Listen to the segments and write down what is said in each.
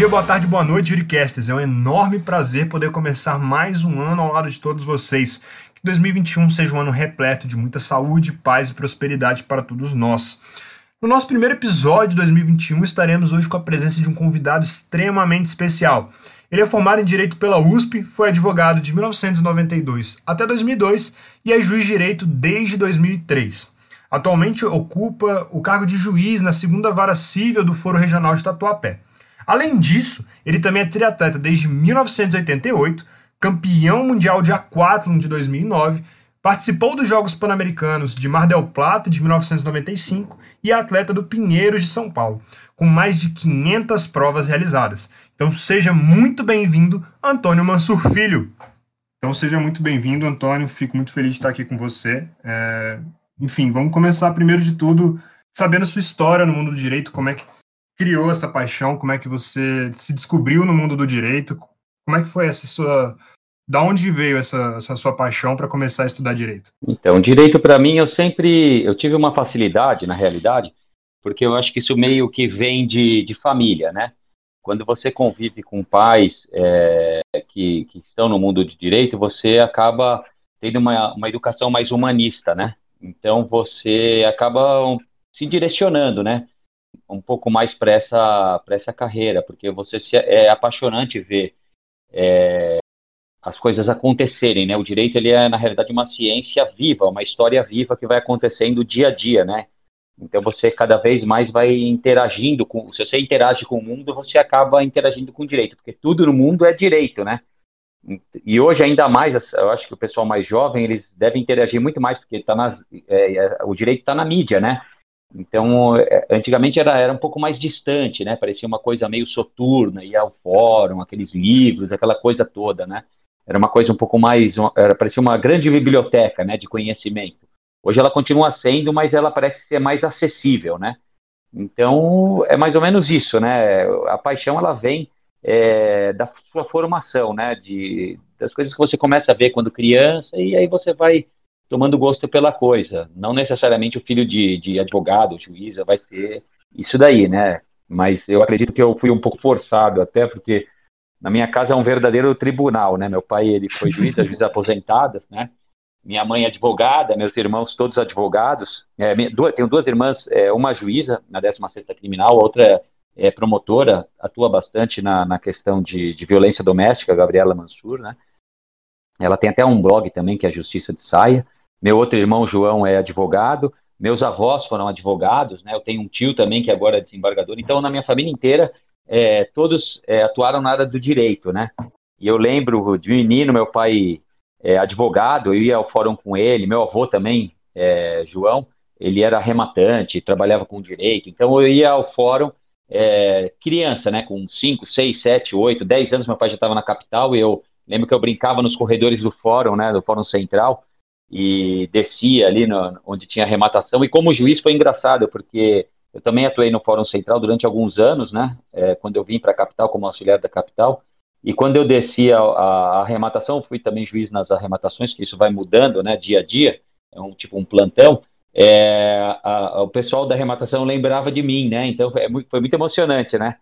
dia, boa tarde, boa noite, Juricasters. É um enorme prazer poder começar mais um ano ao lado de todos vocês. Que 2021 seja um ano repleto de muita saúde, paz e prosperidade para todos nós. No nosso primeiro episódio de 2021, estaremos hoje com a presença de um convidado extremamente especial. Ele é formado em Direito pela USP, foi advogado de 1992 até 2002 e é juiz de direito desde 2003. Atualmente ocupa o cargo de juiz na segunda vara civil do Foro Regional de Tatuapé. Além disso, ele também é triatleta desde 1988, campeão mundial de aquátlon de 2009, participou dos Jogos Pan-Americanos de Mar del Plata de 1995 e é atleta do Pinheiros de São Paulo, com mais de 500 provas realizadas. Então seja muito bem-vindo, Antônio Mansur Filho. Então seja muito bem-vindo, Antônio. Fico muito feliz de estar aqui com você. É enfim, vamos começar primeiro de tudo sabendo a sua história no mundo do direito, como é que criou essa paixão, como é que você se descobriu no mundo do direito, como é que foi essa sua da onde veio essa, essa sua paixão para começar a estudar direito? Então, direito para mim eu sempre eu tive uma facilidade na realidade, porque eu acho que isso meio que vem de, de família, né? Quando você convive com pais é, que, que estão no mundo de direito, você acaba tendo uma, uma educação mais humanista, né? Então você acaba se direcionando, né? Um pouco mais para essa, essa carreira, porque você se, é apaixonante ver é, as coisas acontecerem, né? O direito ele é na realidade uma ciência viva, uma história viva que vai acontecendo dia a dia, né? Então você cada vez mais vai interagindo com, se você interage com o mundo, você acaba interagindo com o direito, porque tudo no mundo é direito, né? E hoje ainda mais, eu acho que o pessoal mais jovem eles devem interagir muito mais porque tá nas, é, é o direito está na mídia, né? Então, é, antigamente era, era um pouco mais distante, né? Parecia uma coisa meio soturna, ia ao fórum, aqueles livros, aquela coisa toda, né? Era uma coisa um pouco mais, era, parecia uma grande biblioteca, né, de conhecimento. Hoje ela continua sendo, mas ela parece ser mais acessível, né? Então, é mais ou menos isso, né? A paixão, ela vem é, da sua formação, né? De, das coisas que você começa a ver quando criança e aí você vai tomando gosto pela coisa. Não necessariamente o filho de, de advogado, juiz, vai ser isso daí, né? Mas eu acredito que eu fui um pouco forçado até porque na minha casa é um verdadeiro tribunal, né? Meu pai ele foi juiz, juiz aposentado, né? Minha mãe é advogada, meus irmãos todos advogados. É, duas, tenho duas irmãs, é, uma juíza na 16ª criminal, a outra é promotora, atua bastante na, na questão de, de violência doméstica, Gabriela Mansur, né? Ela tem até um blog também, que é a Justiça de Saia. Meu outro irmão, João, é advogado. Meus avós foram advogados, né? Eu tenho um tio também, que agora é desembargador. Então, na minha família inteira, é, todos é, atuaram na área do direito, né? E eu lembro de menino, meu pai é advogado, eu ia ao fórum com ele, meu avô também, é, João, ele era rematante, trabalhava com direito. Então, eu ia ao fórum é, criança, né, com 5, 6, 7, 8, 10 anos, meu pai já estava na capital e eu lembro que eu brincava nos corredores do fórum, né, do Fórum Central, e descia ali no, onde tinha arrematação. E como juiz foi engraçado, porque eu também atuei no Fórum Central durante alguns anos, né, é, quando eu vim para a capital como auxiliar da capital. E quando eu descia a, arrematação, fui também juiz nas arrematações, que isso vai mudando, né, dia a dia, é um tipo um plantão é, a, a, o pessoal da arrematação lembrava de mim, né? Então é foi muito emocionante, né?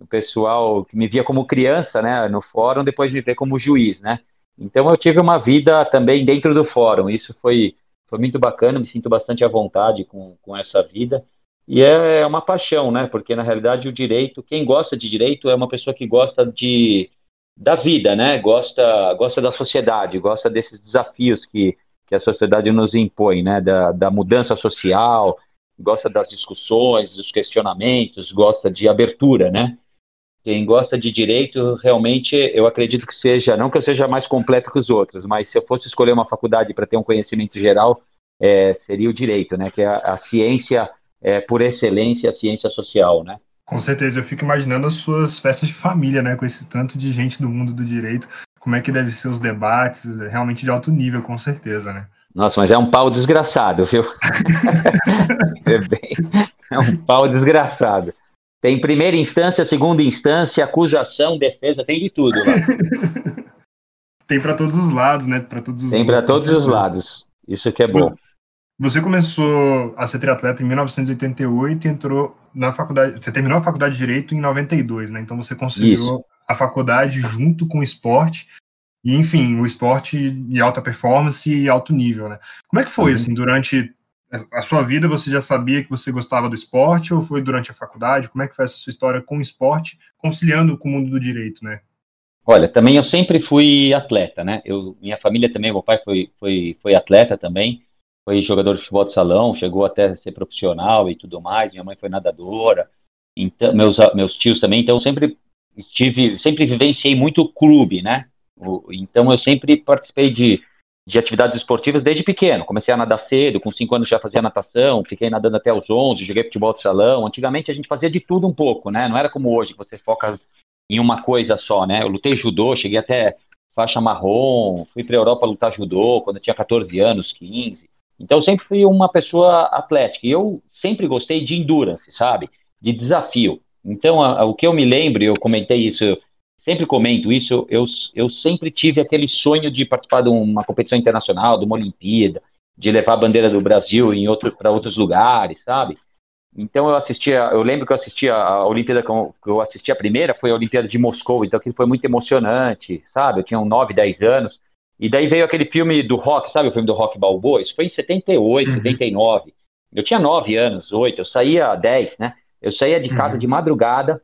O pessoal que me via como criança, né, no fórum, depois me vê como juiz, né? Então eu tive uma vida também dentro do fórum. Isso foi, foi muito bacana, me sinto bastante à vontade com, com essa vida. E é, é uma paixão, né? Porque na realidade o direito, quem gosta de direito é uma pessoa que gosta de da vida, né? Gosta gosta da sociedade, gosta desses desafios que que a sociedade nos impõe, né, da, da mudança social, gosta das discussões, dos questionamentos, gosta de abertura, né? Quem gosta de direito, realmente, eu acredito que seja, não que eu seja mais completo que os outros, mas se eu fosse escolher uma faculdade para ter um conhecimento geral, é, seria o direito, né? Que é a, a ciência, é, por excelência, a ciência social, né? Com certeza, eu fico imaginando as suas festas de família, né? Com esse tanto de gente do mundo do direito como é que deve ser os debates, realmente de alto nível, com certeza, né? Nossa, mas é um pau desgraçado, viu? é, bem, é um pau desgraçado. Tem primeira instância, segunda instância, acusação, defesa, tem de tudo tem para todos os lados, né? Para todos os Tem para todos os lados. Isso que é bom. Você começou a ser triatleta em 1988 e entrou na faculdade. Você terminou a faculdade de Direito em 92, né? Então você conciliou a faculdade junto com o esporte. E, enfim, o esporte de alta performance e alto nível, né? Como é que foi, uhum. assim, durante a sua vida, você já sabia que você gostava do esporte ou foi durante a faculdade? Como é que foi essa sua história com o esporte, conciliando com o mundo do direito, né? Olha, também eu sempre fui atleta, né? Eu, minha família também, meu pai foi, foi, foi atleta também, foi jogador de futebol de salão, chegou até a ser profissional e tudo mais. Minha mãe foi nadadora, então meus, meus tios também. Então sempre estive, sempre vivenciei muito clube, né? Então eu sempre participei de de atividades esportivas desde pequeno. Comecei a nadar cedo, com 5 anos já fazia natação, fiquei nadando até os 11, joguei futebol de salão. Antigamente a gente fazia de tudo um pouco, né? Não era como hoje, que você foca em uma coisa só, né? Eu lutei judô, cheguei até faixa marrom, fui para a Europa lutar judô quando eu tinha 14 anos, 15. Então eu sempre fui uma pessoa atlética e eu sempre gostei de endurance, sabe? De desafio. Então a, a, o que eu me lembro, eu comentei isso sempre comento isso, eu, eu sempre tive aquele sonho de participar de uma competição internacional, de uma Olimpíada, de levar a bandeira do Brasil em outro, para outros lugares, sabe? Então eu assistia, eu lembro que eu assistia a Olimpíada que eu assisti a primeira foi a Olimpíada de Moscou, então aquilo foi muito emocionante, sabe? Eu tinha uns 9, 10 anos. E daí veio aquele filme do rock, sabe o filme do rock Balboa? Isso foi em 78, uhum. 79. Eu tinha 9 anos, 8, eu saía 10, né? Eu saía de casa uhum. de madrugada,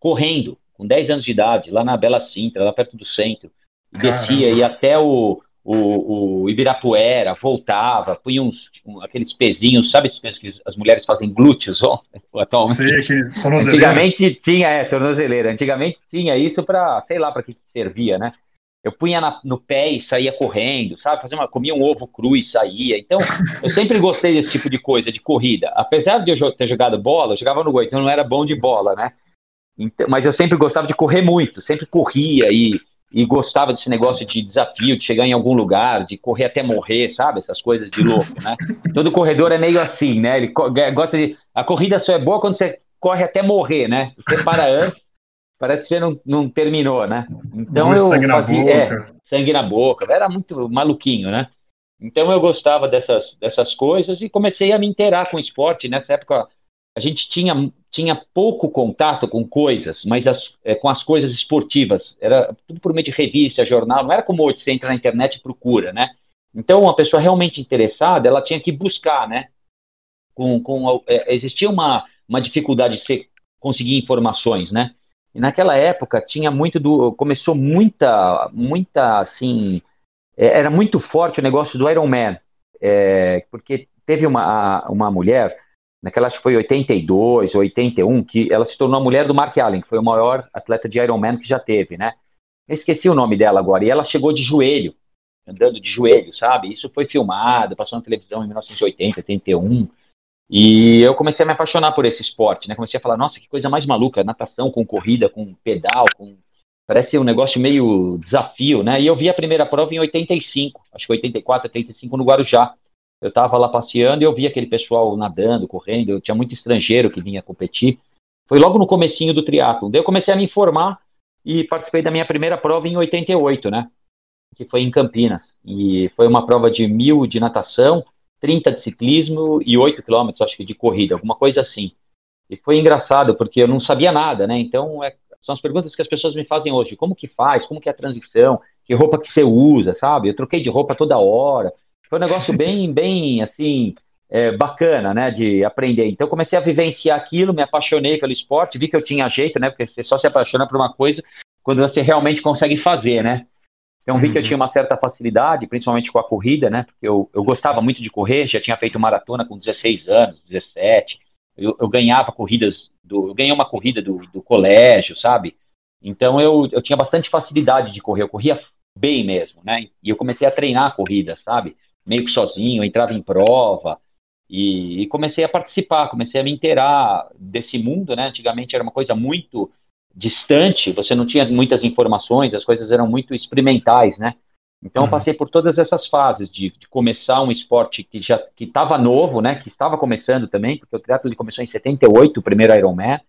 correndo, com 10 anos de idade, lá na Bela Sintra, lá perto do centro. E descia, ia até o, o, o, Ibirapuera, voltava, punha uns, um, aqueles pezinhos, sabe esses pesos que as mulheres fazem glúteos ó, atualmente? Sei, que Antigamente tinha, é, tornozeleira. Antigamente tinha isso para, sei lá para que servia, né? Eu punha na, no pé e saía correndo, sabe? Fazia uma, comia um ovo cru e saía. Então, eu sempre gostei desse tipo de coisa, de corrida. Apesar de eu ter jogado bola, eu jogava no gol, então eu não era bom de bola, né? Então, mas eu sempre gostava de correr muito, sempre corria e, e gostava desse negócio de desafio, de chegar em algum lugar, de correr até morrer, sabe? Essas coisas de louco, né? Todo corredor é meio assim, né? Ele gosta de. A corrida só é boa quando você corre até morrer, né? Você para antes, parece que você não, não terminou, né? Então eu sangue fazia, na boca. É, sangue na boca, era muito maluquinho, né? Então eu gostava dessas, dessas coisas e comecei a me inteirar com o esporte. Nessa época a gente tinha, tinha pouco contato com coisas, mas as, é, com as coisas esportivas. Era tudo por meio de revista, jornal, não era como hoje você entra na internet e procura, né? Então, uma pessoa realmente interessada, ela tinha que buscar, né? Com, com, é, existia uma, uma dificuldade de conseguir informações, né? E naquela época tinha muito do, começou muita, muita, assim, é, era muito forte o negócio do Iron Man, porque teve uma, uma mulher naquela acho que foi 82, 81, que ela se tornou a mulher do Mark Allen, que foi o maior atleta de Ironman que já teve, né? Eu esqueci o nome dela agora, e ela chegou de joelho, andando de joelho, sabe? Isso foi filmado, passou na televisão em 1980, 81, e eu comecei a me apaixonar por esse esporte, né? Comecei a falar, nossa, que coisa mais maluca, natação com corrida, com pedal, com... Parece um negócio meio desafio, né? E eu vi a primeira prova em 85, acho que 84, 85 no Guarujá eu estava lá passeando e eu vi aquele pessoal nadando, correndo, eu tinha muito estrangeiro que vinha competir. Foi logo no comecinho do triatlo. Daí eu comecei a me informar e participei da minha primeira prova em 88, né? Que foi em Campinas. E foi uma prova de mil de natação, 30 de ciclismo e 8 quilômetros, acho que, de corrida, alguma coisa assim. E foi engraçado, porque eu não sabia nada, né? Então, é, são as perguntas que as pessoas me fazem hoje. Como que faz? Como que é a transição? Que roupa que você usa, sabe? Eu troquei de roupa toda hora. Foi um negócio bem, bem, assim, é, bacana, né, de aprender. Então, comecei a vivenciar aquilo, me apaixonei pelo esporte, vi que eu tinha jeito, né, porque você só se apaixona por uma coisa quando você realmente consegue fazer, né. Então, vi que eu uhum. tinha uma certa facilidade, principalmente com a corrida, né, porque eu, eu gostava muito de correr, já tinha feito maratona com 16 anos, 17, eu, eu ganhava corridas, do, eu ganhei uma corrida do, do colégio, sabe, então eu, eu tinha bastante facilidade de correr, eu corria bem mesmo, né, e eu comecei a treinar a corrida, sabe, meio que sozinho, entrava em prova e, e, comecei a participar, comecei a me inteirar desse mundo, né? Antigamente era uma coisa muito distante, você não tinha muitas informações, as coisas eram muito experimentais, né? Então uhum. eu passei por todas essas fases de, de começar um esporte que já que estava novo, né? Que estava começando também, porque o triatlo começou em 78, o primeiro Ironman.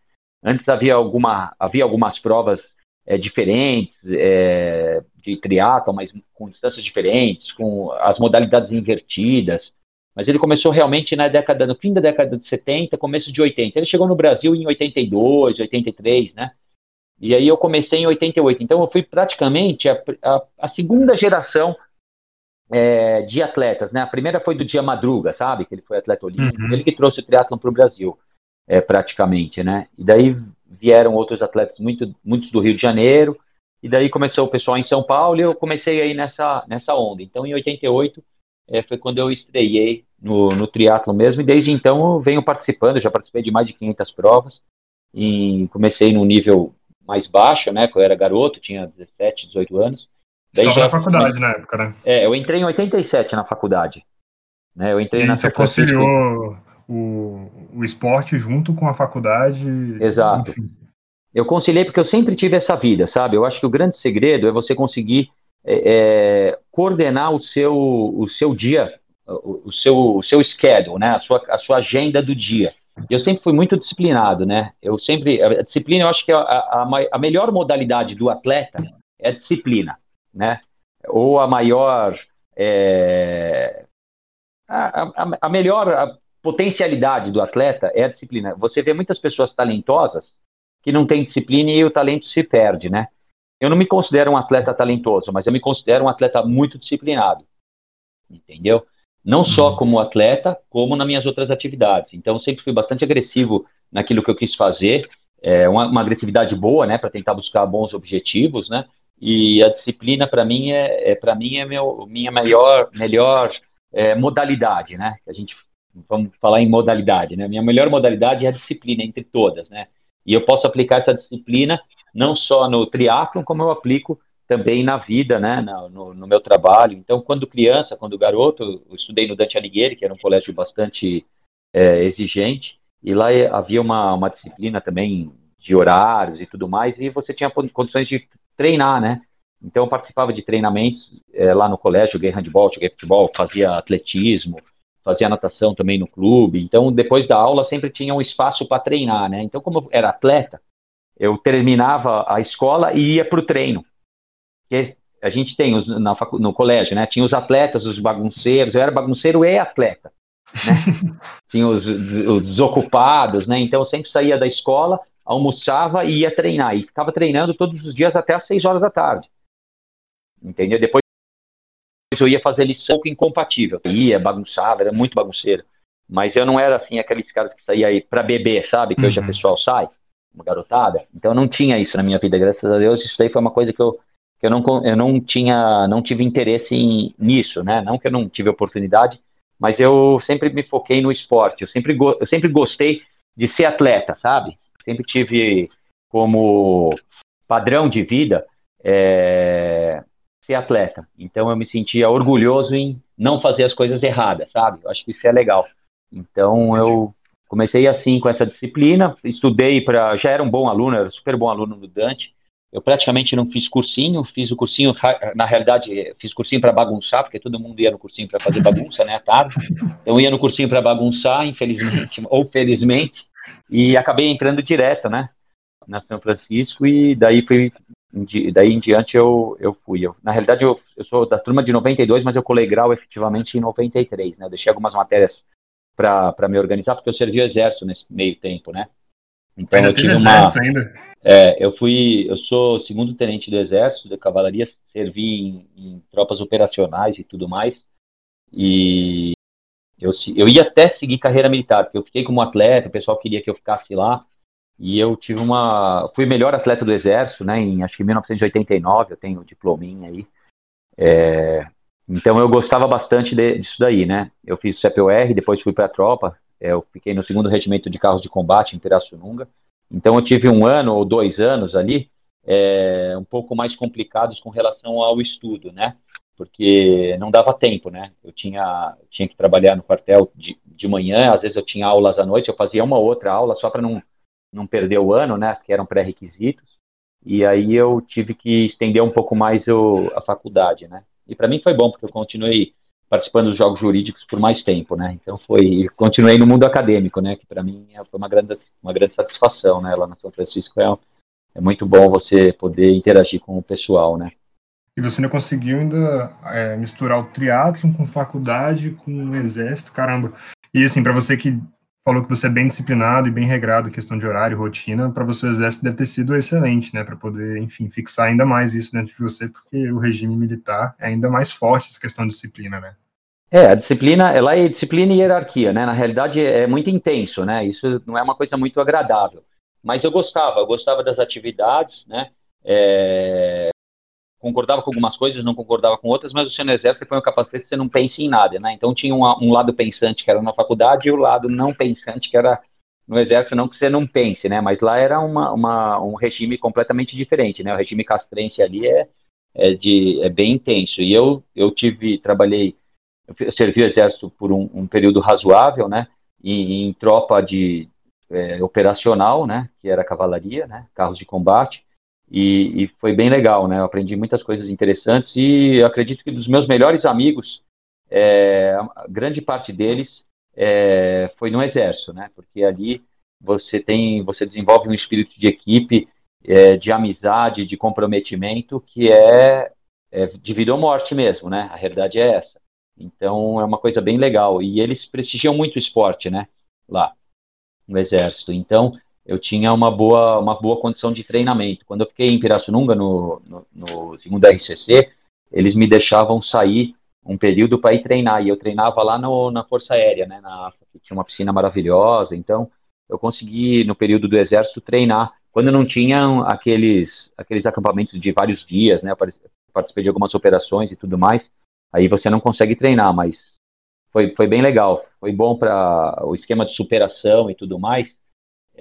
Antes havia alguma havia algumas provas é, diferentes, é, de triatlo, mas com distâncias diferentes, com as modalidades invertidas. mas ele começou realmente na década, no fim da década de 70, começo de 80. Ele chegou no Brasil em 82, 83, né? E aí eu comecei em 88. Então eu fui praticamente a, a, a segunda geração é, de atletas, né? A primeira foi do Dia Madruga, sabe? Que ele foi atleta olímpico, uhum. ele que trouxe o triatlon para o Brasil, é, praticamente, né? E daí vieram outros atletas, muito, muitos do Rio de Janeiro, e daí começou o pessoal em São Paulo e eu comecei aí nessa, nessa onda. Então, em 88, é, foi quando eu estreiei no, no triatlo mesmo, e desde então eu venho participando, já participei de mais de 500 provas, e comecei no nível mais baixo, né, quando eu era garoto, tinha 17, 18 anos. Daí Estava já, na faculdade na época, né? É, eu entrei em 87 na faculdade. Né, eu entrei e você conciliou o, o esporte junto com a faculdade. Exato. Enfim. Eu conciliei porque eu sempre tive essa vida, sabe? Eu acho que o grande segredo é você conseguir é, é, coordenar o seu, o seu dia, o, seu, o seu schedule, né? A sua, a sua agenda do dia. Eu sempre fui muito disciplinado, né? Eu sempre a disciplina, eu acho que a, a, a melhor modalidade do atleta é a disciplina, né? Ou a maior é, a, a melhor potencialidade do atleta é a disciplina. Você vê muitas pessoas talentosas que não têm disciplina e o talento se perde, né? Eu não me considero um atleta talentoso, mas eu me considero um atleta muito disciplinado. Entendeu? Não só uhum. como atleta, como nas minhas outras atividades. Então, sempre fui bastante agressivo naquilo que eu quis fazer, é, uma, uma agressividade boa, né, para tentar buscar bons objetivos, né? E a disciplina, para mim, é, é para mim é meu, minha melhor, melhor é, modalidade, né? A gente vamos falar em modalidade, né? Minha melhor modalidade é a disciplina entre todas, né? E eu posso aplicar essa disciplina não só no triatlon, como eu aplico também na vida, né, no, no, meu trabalho. Então, quando criança, quando garoto, eu estudei no Dante Alighieri, que era um colégio bastante é, exigente, e lá havia uma, uma disciplina também de horários e tudo mais, e você tinha condições de treinar, né? Então, eu participava de treinamentos é, lá no colégio, joguei handball, joguei futebol, fazia atletismo, fazia natação também no clube. Então, depois da aula, sempre tinha um espaço para treinar, né? Então, como eu era atleta, eu terminava a escola e ia para o treino. Que a gente tem os, na, no colégio, né? Tinha os atletas, os bagunceiros. Eu era bagunceiro e atleta. Né? tinha os, os desocupados, né? Então, eu sempre saía da escola, almoçava e ia treinar. E ficava treinando todos os dias até às seis horas da tarde. Entendeu? Depois eu ia fazer lição incompatível. Eu ia, bagunçava, era muito bagunceiro. Mas eu não era assim, aqueles caras que saía aí para beber, sabe? Que uhum. hoje a pessoal sai, uma garotada. Então eu não tinha isso na minha vida, graças a Deus. Isso aí foi uma coisa que eu, que eu, não, eu não tinha, não tive interesse em, nisso, né? Não que eu não tive oportunidade, mas eu sempre me foquei no esporte. Eu sempre, eu sempre gostei de ser atleta, sabe? Sempre tive como padrão de vida é, ser atleta. Então eu me sentia orgulhoso em não fazer as coisas erradas, sabe? Eu acho que isso é legal. Então eu comecei assim com essa disciplina, estudei para, já era um bom aluno, era super bom aluno do Dante. Eu praticamente não fiz cursinho, fiz o cursinho, na realidade, fiz cursinho para bagunçar, porque todo mundo ia no cursinho para fazer bagunça, né, à tarde. Eu ia no cursinho para bagunçar, infelizmente, ou felizmente, e acabei entrando direto, né, na São Francisco, e daí fui daí em diante eu, eu fui. Eu, na realidade, eu, eu sou da turma de 92, mas eu colei grau efetivamente em 93, né? Eu deixei algumas matérias para me organizar, porque eu servi o exército nesse meio tempo, né? Então ainda eu tive uma. Ainda. É, eu fui, eu sou segundo tenente do exército de cavalaria, servi em, em tropas operacionais e tudo mais. E eu, eu ia até seguir carreira militar, porque eu fiquei como atleta, o pessoal queria que eu ficasse lá. E eu tive uma. Fui melhor atleta do Exército, né? Em acho que 1989, eu tenho o diplominha aí. É, então eu gostava bastante de, disso daí, né? Eu fiz CPOR, depois fui para a tropa. É, eu fiquei no segundo regimento de carros de combate em Pirassununga. Então eu tive um ano ou dois anos ali, é, um pouco mais complicados com relação ao estudo, né? Porque não dava tempo, né? Eu tinha, tinha que trabalhar no quartel de, de manhã, às vezes eu tinha aulas à noite, eu fazia uma outra aula só para não não perder o ano, né, que eram pré-requisitos, e aí eu tive que estender um pouco mais o, a faculdade, né, e para mim foi bom, porque eu continuei participando dos jogos jurídicos por mais tempo, né, então foi, continuei no mundo acadêmico, né, que para mim foi uma grande, uma grande satisfação, né, lá na São Francisco é, é muito bom você poder interagir com o pessoal, né. E você ainda conseguiu ainda é, misturar o triatlo com faculdade, com o exército, caramba. E assim, para você que falou que você é bem disciplinado e bem regrado em questão de horário, rotina, para você o exército deve ter sido excelente, né, para poder, enfim, fixar ainda mais isso dentro de você, porque o regime militar é ainda mais forte essa questão de disciplina, né? É, a disciplina, ela é disciplina e hierarquia, né? Na realidade é muito intenso, né? Isso não é uma coisa muito agradável. Mas eu gostava, eu gostava das atividades, né? É, concordava com algumas coisas, não concordava com outras, mas você no exército põe o capacete, você não pensa em nada, né? Então tinha um, um, lado pensante que era na faculdade e o lado não pensante que era no exército, não que você não pense, né? Mas lá era uma, uma um regime completamente diferente, né? O regime castrense ali é, é, de, é bem intenso. E eu, eu tive, trabalhei, eu servi o exército por um, um período razoável, né? Em, em tropa de é, operacional, né? Que era cavalaria, né? Carros de combate e, e, foi bem legal, né? Eu aprendi muitas coisas interessantes e acredito que dos meus melhores amigos, é, grande parte deles é, foi no exército, né? Porque ali você tem, você desenvolve um espírito de equipe, é, de amizade, de comprometimento que é, é de vida ou morte mesmo, né? A realidade é essa. Então é uma coisa bem legal e eles prestigiam muito o esporte, né? Lá no exército. Então eu tinha uma boa, uma boa condição de treinamento. Quando eu fiquei em Pirassununga, no, no, no segundo RCC, eles me deixavam sair um período para ir treinar, e eu treinava lá no, na Força Aérea, né, na, que tinha uma piscina maravilhosa, então eu consegui, no período do Exército, treinar, quando não tinham aqueles, aqueles acampamentos de vários dias, né, eu participei de algumas operações e tudo mais, aí você não consegue treinar, mas foi, foi bem legal, foi bom para o esquema de superação e tudo mais,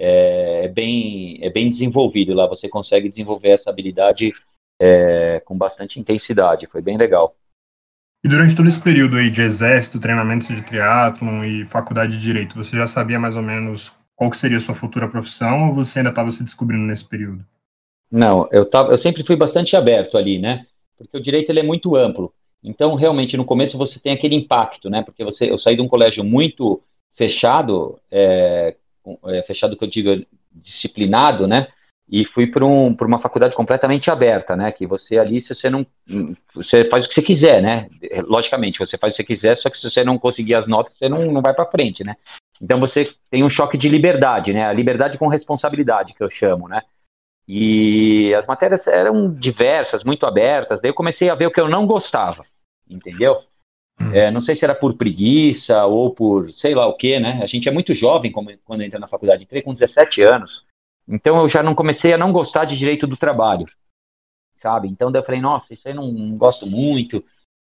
é, é, bem, é bem desenvolvido lá. Você consegue desenvolver essa habilidade é, com bastante intensidade. Foi bem legal. E durante todo esse período aí de exército, treinamento de triatlon e faculdade de direito, você já sabia mais ou menos qual que seria a sua futura profissão ou você ainda estava se descobrindo nesse período? Não, eu, tava, eu sempre fui bastante aberto ali, né? Porque o direito ele é muito amplo. Então, realmente, no começo você tem aquele impacto, né? Porque você, eu saí de um colégio muito fechado, é, é, fechado que eu digo disciplinado, né? E fui para um, uma faculdade completamente aberta, né? Que você ali, se você não. Você faz o que você quiser, né? Logicamente, você faz o que você quiser, só que se você não conseguir as notas, você não, não vai para frente, né? Então você tem um choque de liberdade, né? A liberdade com responsabilidade, que eu chamo, né? E as matérias eram diversas, muito abertas. Daí eu comecei a ver o que eu não gostava, entendeu? Hum. É, não sei se era por preguiça ou por sei lá o que, né? A gente é muito jovem quando entra na faculdade. Entrei com 17 anos. Então eu já não comecei a não gostar de direito do trabalho, sabe? Então eu falei, nossa, isso aí não, não gosto muito.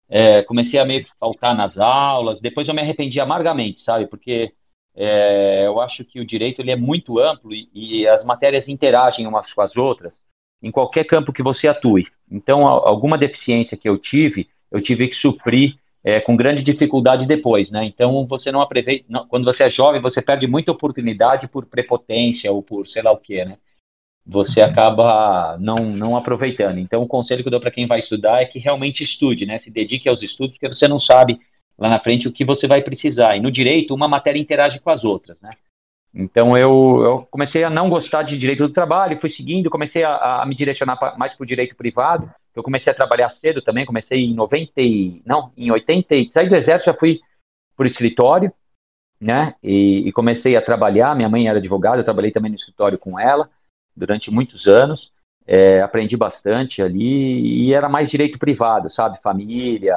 É, comecei a meio que faltar nas aulas. Depois eu me arrependi amargamente, sabe? Porque é, eu acho que o direito ele é muito amplo e, e as matérias interagem umas com as outras em qualquer campo que você atue. Então, alguma deficiência que eu tive, eu tive que suprir é, com grande dificuldade depois, né? Então você não aproveita, não, quando você é jovem, você perde muita oportunidade por prepotência ou por sei lá o que, né? Você uhum. acaba não, não aproveitando. Então o conselho que eu dou para quem vai estudar é que realmente estude, né? Se dedique aos estudos, porque você não sabe lá na frente o que você vai precisar. E no direito, uma matéria interage com as outras, né? Então eu, eu comecei a não gostar de direito do trabalho, fui seguindo, comecei a, a me direcionar pra, mais para o direito privado. Eu comecei a trabalhar cedo também, comecei em 90, e, não, em 80, saí do exército, já fui por escritório, né? E, e, comecei a trabalhar. Minha mãe era advogada, eu trabalhei também no escritório com ela durante muitos anos. É, aprendi bastante ali e era mais direito privado, sabe? Família,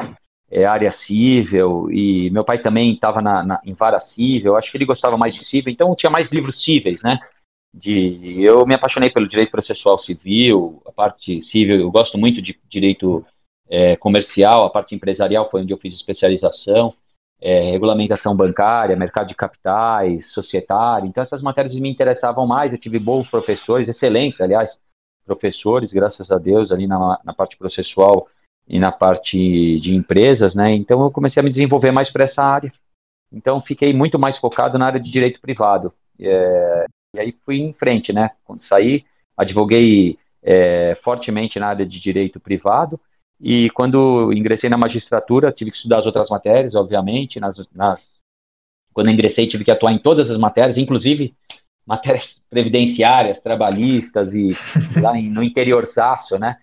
é, área civil, e meu pai também estava na, na, em vara civil, acho que ele gostava mais de civil, então tinha mais livros cíveis, né? De, eu me apaixonei pelo direito processual civil, a parte civil, eu gosto muito de direito é, comercial, a parte empresarial foi onde eu fiz especialização, é, regulamentação bancária, mercado de capitais, societário, então essas matérias me interessavam mais, eu tive bons professores, excelentes, aliás, professores, graças a Deus, ali na, na parte processual, e na parte de empresas, né? Então eu comecei a me desenvolver mais para essa área. Então fiquei muito mais focado na área de direito privado. É, e aí fui em frente, né? Quando saí, advoguei é, fortemente na área de direito privado. E quando ingressei na magistratura, tive que estudar as outras matérias, obviamente. Nas, nas, quando ingressei, tive que atuar em todas as matérias, inclusive matérias previdenciárias, trabalhistas e lá em, no interior sácio, né?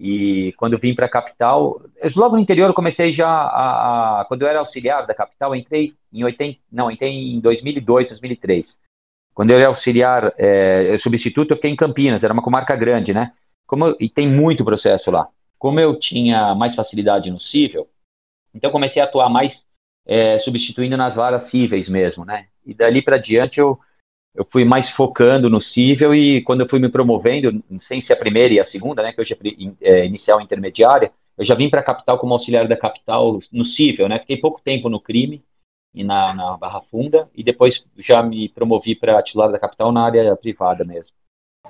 E quando vim para a capital, logo no interior eu comecei já a, a, quando eu era auxiliar da capital, entrei em 80, não, entrei em 2002, 2003. Quando eu era auxiliar, é, substituto, eu fiquei em Campinas, era uma comarca grande, né? Como, e tem muito processo lá. Como eu tinha mais facilidade no cível, então comecei a atuar mais é, substituindo nas varas cíveis mesmo, né? E dali para diante eu, eu fui mais focando no cível e quando eu fui me promovendo, sem ser a primeira e a segunda, né, que hoje é, é inicial e intermediária, eu já vim para a capital como auxiliar da capital no cível, né? Fiquei pouco tempo no crime e na, na Barra Funda e depois já me promovi para titular da capital na área privada mesmo.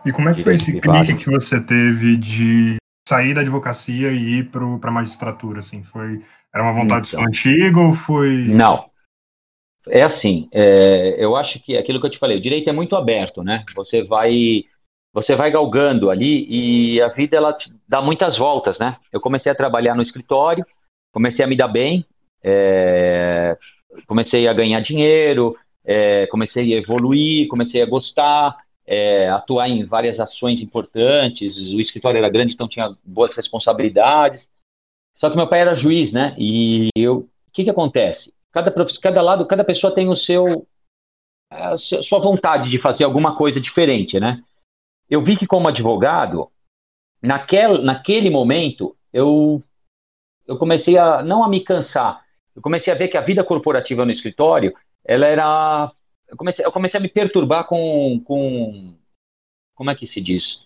E como é que foi esse clique que você teve de sair da advocacia e ir para a magistratura? Assim, foi era uma vontade então, sua antiga ou foi? Não. É assim, é, eu acho que aquilo que eu te falei, o direito é muito aberto, né? Você vai você vai galgando ali e a vida ela dá muitas voltas, né? Eu comecei a trabalhar no escritório, comecei a me dar bem, é, comecei a ganhar dinheiro, é, comecei a evoluir, comecei a gostar, é, atuar em várias ações importantes. O escritório era grande, então tinha boas responsabilidades. Só que meu pai era juiz, né? E eu, o que que acontece? Cada, cada lado, cada pessoa tem o seu a sua vontade de fazer alguma coisa diferente, né? Eu vi que como advogado, naquele, momento, eu, eu comecei a não a me cansar, eu comecei a ver que a vida corporativa no escritório, ela era eu comecei, eu comecei a me perturbar com, com. Como é que se diz?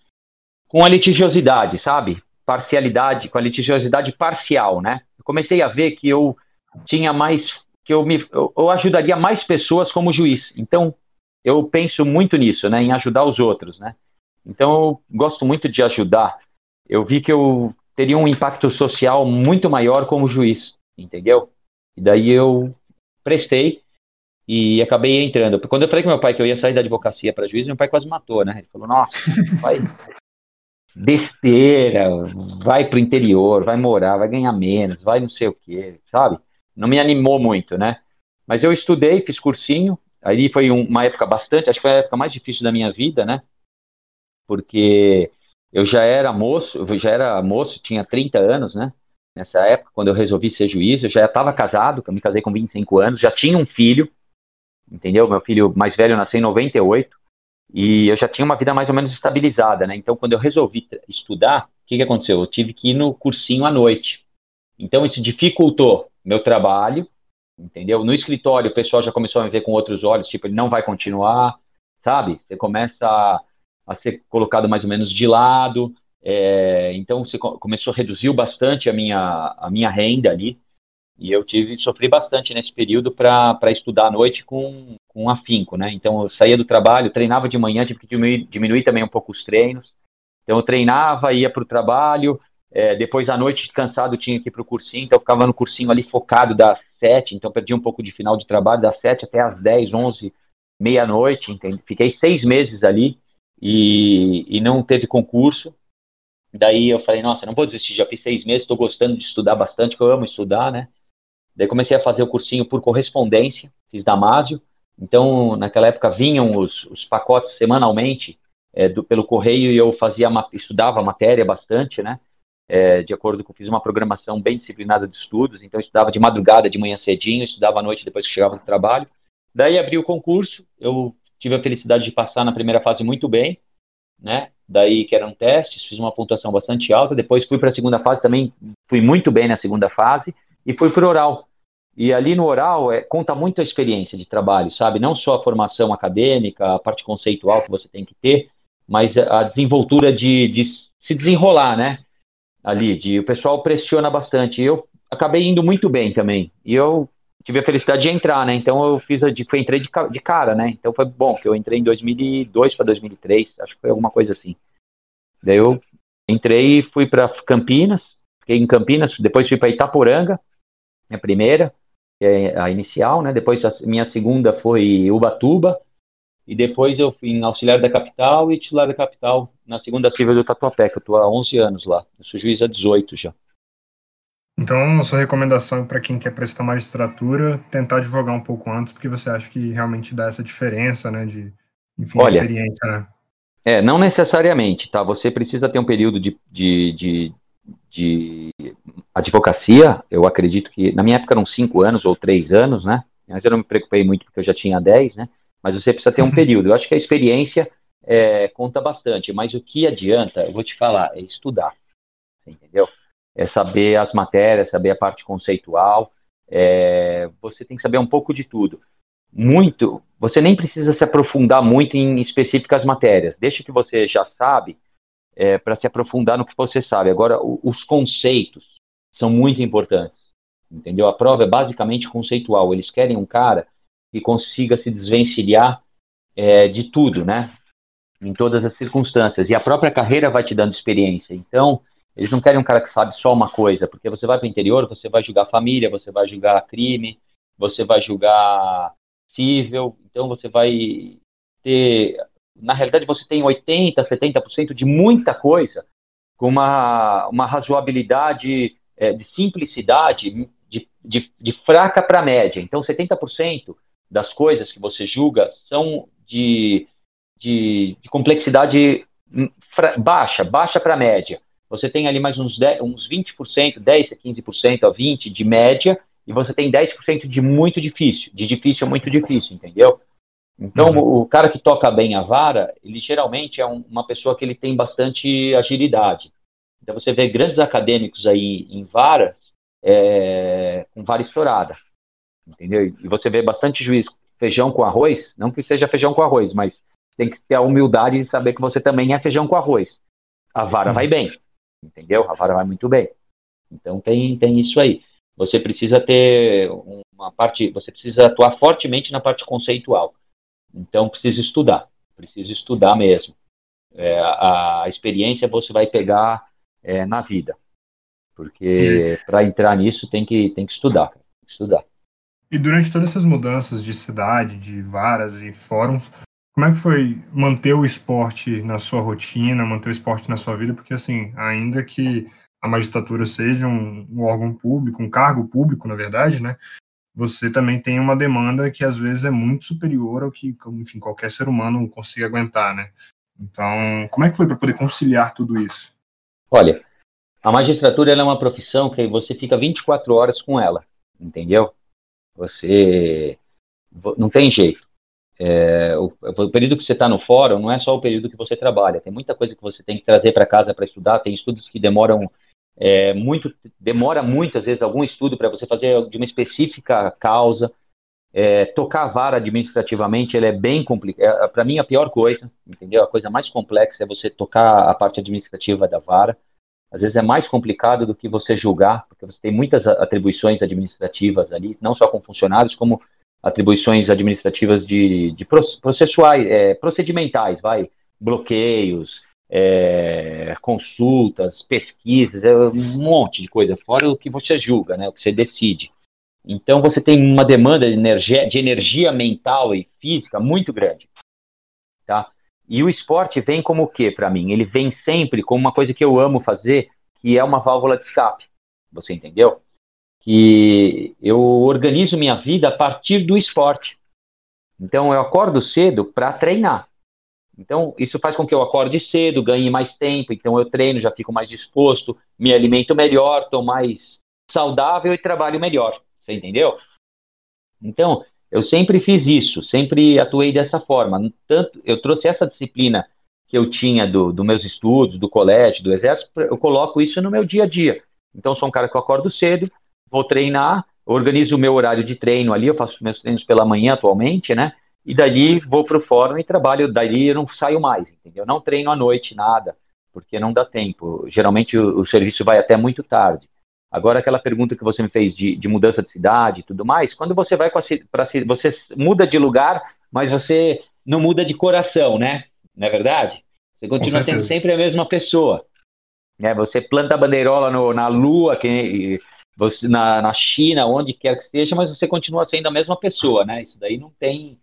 Com a litigiosidade, sabe? Parcialidade, com a litigiosidade parcial, né? Eu comecei a ver que eu tinha mais. que eu, me, eu, eu ajudaria mais pessoas como juiz. Então, eu penso muito nisso, né? Em ajudar os outros, né? Então, eu gosto muito de ajudar. Eu vi que eu teria um impacto social muito maior como juiz, entendeu? E daí eu prestei e acabei entrando. Quando eu falei com meu pai que eu ia sair da advocacia para juiz, meu pai quase matou, né? Ele falou: Nossa, vai besteira, vai pro interior, vai morar, vai ganhar menos, vai não sei o quê, sabe? Não me animou muito, né? Mas eu estudei, fiz cursinho. Aí foi uma época bastante, acho que foi a época mais difícil da minha vida, né? Porque eu já era moço, eu já era moço, tinha 30 anos, né? Nessa época, quando eu resolvi ser juiz, eu já estava casado, eu me casei com 25 anos, já tinha um filho, entendeu? Meu filho mais velho nasceu em 98 e eu já tinha uma vida mais ou menos estabilizada, né? Então, quando eu resolvi estudar, o que, que aconteceu? Eu tive que ir no cursinho à noite. Então, isso dificultou meu trabalho, entendeu? No escritório, o pessoal já começou a me ver com outros olhos, tipo, ele não vai continuar, sabe? Você começa a, a ser colocado mais ou menos de lado, é, então você começou, reduziu bastante a minha, a minha renda ali, e eu tive, sofri bastante nesse período para estudar à noite com, com afinco, né? Então eu saía do trabalho, treinava de manhã, tive que diminuir, diminuir também um pouco os treinos. Então eu treinava, ia para o trabalho, é, depois à noite, cansado, tinha que ir para o cursinho, então eu ficava no cursinho ali focado das sete, então perdi um pouco de final de trabalho, das sete até as dez, onze, meia-noite, fiquei seis meses ali e, e não teve concurso. Daí eu falei, nossa, não vou desistir, já fiz seis meses, estou gostando de estudar bastante, porque eu amo estudar, né? Daí comecei a fazer o cursinho por correspondência, fiz Damásio. Então, naquela época vinham os, os pacotes semanalmente é, do, pelo correio e eu fazia, estudava a matéria bastante, né? É, de acordo com, fiz uma programação bem disciplinada de estudos, então eu estudava de madrugada, de manhã cedinho, estudava à noite depois que chegava do trabalho. Daí abri o concurso, eu tive a felicidade de passar na primeira fase muito bem, né? Daí que eram testes, fiz uma pontuação bastante alta, depois fui para a segunda fase, também fui muito bem na segunda fase, e fui para o oral. E ali no oral é, conta muito a experiência de trabalho, sabe? Não só a formação acadêmica, a parte conceitual que você tem que ter, mas a desenvoltura de, de se desenrolar, né? Ali, de, o pessoal pressiona bastante. Eu acabei indo muito bem também. E eu tive a felicidade de entrar, né? Então eu fiz, de, foi, entrei de, de cara, né? Então foi bom, que eu entrei em 2002 para 2003, acho que foi alguma coisa assim. Daí eu entrei e fui para Campinas, fiquei em Campinas, depois fui para Itaporanga, minha primeira, é a inicial, né? Depois a minha segunda foi Ubatuba, e depois eu fui em auxiliar da capital e titular da capital na segunda civil do Tatuapé, que eu estou há 11 anos lá. Eu sou juiz há 18 já. Então, a sua recomendação para quem quer prestar magistratura, tentar advogar um pouco antes, porque você acha que realmente dá essa diferença, né, de, enfim, Olha, experiência, né? É, não necessariamente, tá? Você precisa ter um período de, de, de de advocacia, eu acredito que, na minha época eram cinco anos ou três anos, né? Mas eu não me preocupei muito porque eu já tinha dez, né? Mas você precisa ter um período. Eu acho que a experiência é, conta bastante, mas o que adianta, eu vou te falar, é estudar, entendeu? É saber as matérias, saber a parte conceitual, é, você tem que saber um pouco de tudo. Muito, você nem precisa se aprofundar muito em específicas matérias, deixa que você já sabe é, para se aprofundar no que você sabe. Agora, o, os conceitos são muito importantes, entendeu? A prova é basicamente conceitual, eles querem um cara que consiga se desvencilhar é, de tudo, né? em todas as circunstâncias. E a própria carreira vai te dando experiência. Então, eles não querem um cara que sabe só uma coisa, porque você vai para o interior, você vai julgar família, você vai julgar crime, você vai julgar civil, então você vai ter. Na realidade, você tem 80%, 70% de muita coisa, com uma, uma razoabilidade é, de simplicidade, de, de, de fraca para média. Então, 70% das coisas que você julga são de de, de complexidade baixa, baixa para média. Você tem ali mais uns, 10, uns 20%, 10% a 15% a 20% de média, e você tem 10% de muito difícil, de difícil a muito difícil, entendeu? Então, uhum. o cara que toca bem a vara, ele geralmente é um, uma pessoa que ele tem bastante agilidade. Então, você vê grandes acadêmicos aí em varas, é, com vara estourada, entendeu? E você vê bastante juiz feijão com arroz, não que seja feijão com arroz, mas tem que ter a humildade de saber que você também é feijão com arroz. A vara uhum. vai bem, entendeu? A vara vai muito bem. Então tem, tem isso aí. Você precisa ter uma parte, você precisa atuar fortemente na parte conceitual. Então precisa estudar, precisa estudar mesmo. É, a, a, experiência você vai pegar é, na vida, porque para entrar nisso tem que tem que estudar, tem que estudar. E durante todas essas mudanças de cidade, de varas e fóruns, como é que foi manter o esporte na sua rotina, manter o esporte na sua vida? Porque, assim, ainda que a magistratura seja um, um órgão público, um cargo público, na verdade, né? Você também tem uma demanda que às vezes é muito superior ao que, enfim, qualquer ser humano consiga aguentar, né? Então, como é que foi para poder conciliar tudo isso? Olha, a magistratura é uma profissão que você fica 24 horas com ela, entendeu? Você não tem jeito. É, o, o, período que você está no fórum não é só o período que você trabalha, tem muita coisa que você tem que trazer para casa para estudar, tem estudos que demoram é, muito, demora muito, às vezes, algum estudo para você fazer de uma específica causa. É, tocar a vara administrativamente, ele é bem complicado. É, para mim, a pior coisa, entendeu? A coisa mais complexa é você tocar a parte administrativa da vara. Às vezes é mais complicado do que você julgar, porque você tem muitas atribuições administrativas ali, não só com funcionários, como atribuições administrativas de, de processuais, é, procedimentais, vai, bloqueios, é, consultas, pesquisas, é um monte de coisa, fora o que você julga, né, o que você decide. Então você tem uma demanda de energia, de energia mental e física muito grande, tá? E o esporte vem como o que para mim? Ele vem sempre como uma coisa que eu amo fazer, que é uma válvula de escape. Você entendeu? Que eu organizo minha vida a partir do esporte. Então, eu acordo cedo para treinar. Então, isso faz com que eu acorde cedo, ganhe mais tempo. Então, eu treino, já fico mais disposto, me alimento melhor, estou mais saudável e trabalho melhor. Você entendeu? Então, eu sempre fiz isso, sempre atuei dessa forma. Tanto, eu trouxe essa disciplina que eu tinha dos do meus estudos, do colégio, do exército, eu coloco isso no meu dia a dia. Então, sou um cara que eu acordo cedo, vou treinar, organizo o meu horário de treino ali, eu faço meus treinos pela manhã atualmente, né? E dali vou para o fórum e trabalho, dali eu não saio mais, entendeu? Não treino à noite, nada, porque não dá tempo. Geralmente o, o serviço vai até muito tarde. Agora, aquela pergunta que você me fez de, de mudança de cidade e tudo mais, quando você vai para você muda de lugar, mas você não muda de coração, né? Não é verdade? Você continua sendo sempre a mesma pessoa. Né? Você planta a bandeirola no, na lua, que, você, na, na China, onde quer que seja, mas você continua sendo a mesma pessoa, né? Isso daí não tem,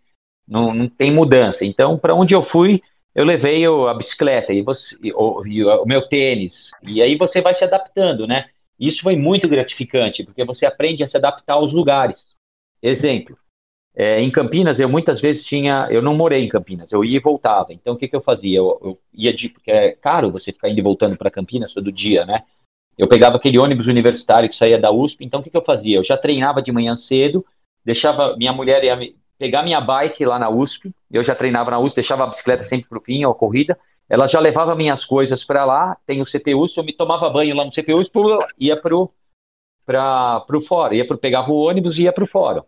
não, não tem mudança. Então, para onde eu fui, eu levei a bicicleta e, você, o, e o meu tênis, e aí você vai se adaptando, né? Isso foi muito gratificante, porque você aprende a se adaptar aos lugares. Exemplo, é, em Campinas, eu muitas vezes tinha. Eu não morei em Campinas, eu ia e voltava. Então, o que, que eu fazia? Eu, eu ia de. Porque é caro você ficar indo e voltando para Campinas todo dia, né? Eu pegava aquele ônibus universitário que saía da USP, então o que, que eu fazia? Eu já treinava de manhã cedo, deixava minha mulher ia pegar minha bike lá na USP, eu já treinava na USP, deixava a bicicleta sempre para o fim, a corrida, ela já levava minhas coisas para lá, tem o CPU, eu me tomava banho lá no CPU, ia pro para o fórum, ia pro pegava o ônibus e ia para o fórum,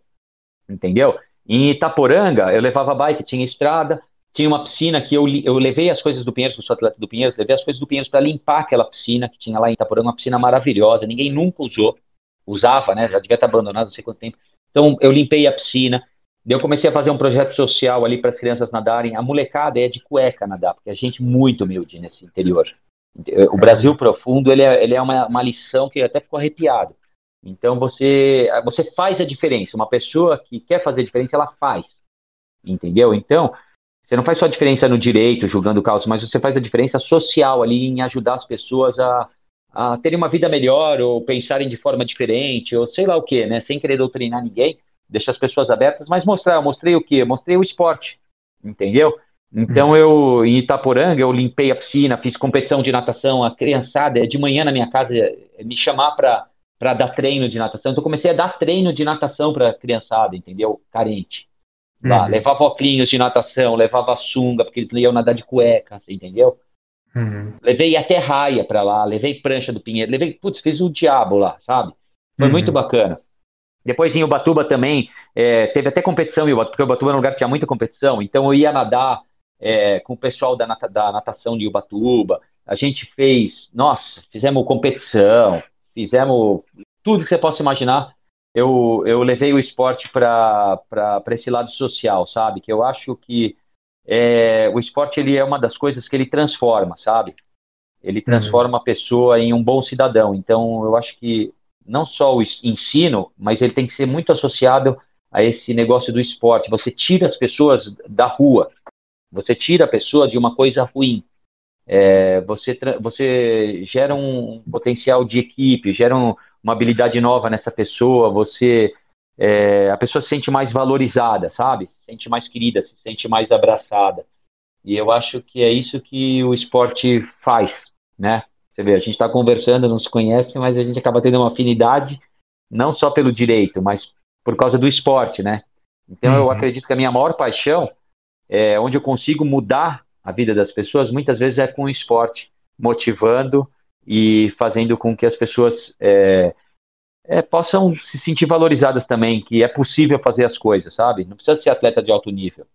entendeu? Em Itaporanga, eu levava bike, tinha estrada, tinha uma piscina que eu, eu levei as coisas do Pinheiros, eu sou atleta do Pinheiros, levei as coisas do Pinheiros para limpar aquela piscina que tinha lá em Itaporanga, uma piscina maravilhosa, ninguém nunca usou, usava, né, já devia estar abandonado não sei quanto tempo. Então, eu limpei a piscina, eu comecei a fazer um projeto social ali para as crianças nadarem, a molecada é de cueca nadar, porque a gente muito humilde nesse interior. O Brasil profundo, ele é, ele é uma, uma lição que até ficou arrepiado. Então, você, você faz a diferença, uma pessoa que quer fazer diferença, ela faz, entendeu? Então, você não faz só a diferença no direito, julgando o caos, mas você faz a diferença social ali em ajudar as pessoas a, a terem uma vida melhor ou pensarem de forma diferente, ou sei lá o que, né? Sem querer doutrinar ninguém, deixar as pessoas abertas, mas mostrar, eu mostrei o que? Mostrei o esporte, entendeu? Então eu, em Itaporanga, eu limpei a piscina, fiz competição de natação, a criançada, de manhã na minha casa, me chamar para dar treino de natação, então eu comecei a dar treino de natação para criançada, entendeu? Carente. Lá, uhum. Levava óculos de natação, levava sunga, porque eles iam nadar de cueca, você entendeu? Uhum. Levei até raia para lá, levei prancha do Pinheiro, levei, putz, fiz o diabo lá, sabe? Foi uhum. muito bacana. Depois em Ubatuba também, é, teve até competição, porque Ubatuba era um lugar que tinha muita competição, então eu ia nadar é, com o pessoal da, nata, da natação de Ubatuba, a gente fez, nossa, fizemos competição, fizemos tudo que você possa imaginar eu, eu levei o esporte para esse lado social, sabe? Que eu acho que é, o esporte ele é uma das coisas que ele transforma, sabe? Ele uhum. transforma a pessoa em um bom cidadão. Então, eu acho que não só o ensino, mas ele tem que ser muito associado a esse negócio do esporte. Você tira as pessoas da rua, você tira a pessoa de uma coisa ruim. É, você, você gera um potencial de equipe, gera um, uma habilidade nova nessa pessoa, você é, a pessoa se sente mais valorizada, sabe? Se sente mais querida, se sente mais abraçada. E eu acho que é isso que o esporte faz, né? Você vê, a gente está conversando, não se conhece, mas a gente acaba tendo uma afinidade, não só pelo direito, mas por causa do esporte, né? Então uhum. eu acredito que a minha maior paixão, é, onde eu consigo mudar a vida das pessoas, muitas vezes é com o esporte, motivando e fazendo com que as pessoas é, é, possam se sentir valorizadas também, que é possível fazer as coisas, sabe? Não precisa ser atleta de alto nível.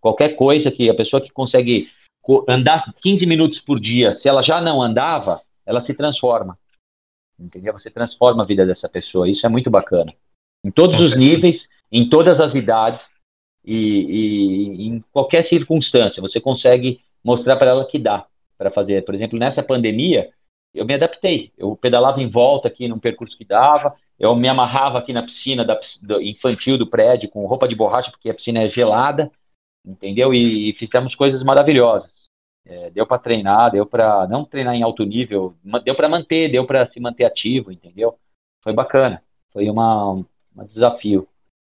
Qualquer coisa que a pessoa que consegue andar 15 minutos por dia, se ela já não andava, ela se transforma. Entendeu? Você transforma a vida dessa pessoa. Isso é muito bacana. Em todos os níveis, em todas as idades e, e em qualquer circunstância, você consegue mostrar para ela que dá para fazer. Por exemplo, nessa pandemia, eu me adaptei. Eu pedalava em volta aqui num percurso que dava, eu me amarrava aqui na piscina da, do, infantil do prédio com roupa de borracha, porque a piscina é gelada, entendeu? E, e fizemos coisas maravilhosas. É, deu para treinar, deu para não treinar em alto nível, deu para manter, deu para se manter ativo, entendeu? Foi bacana, foi uma, um desafio.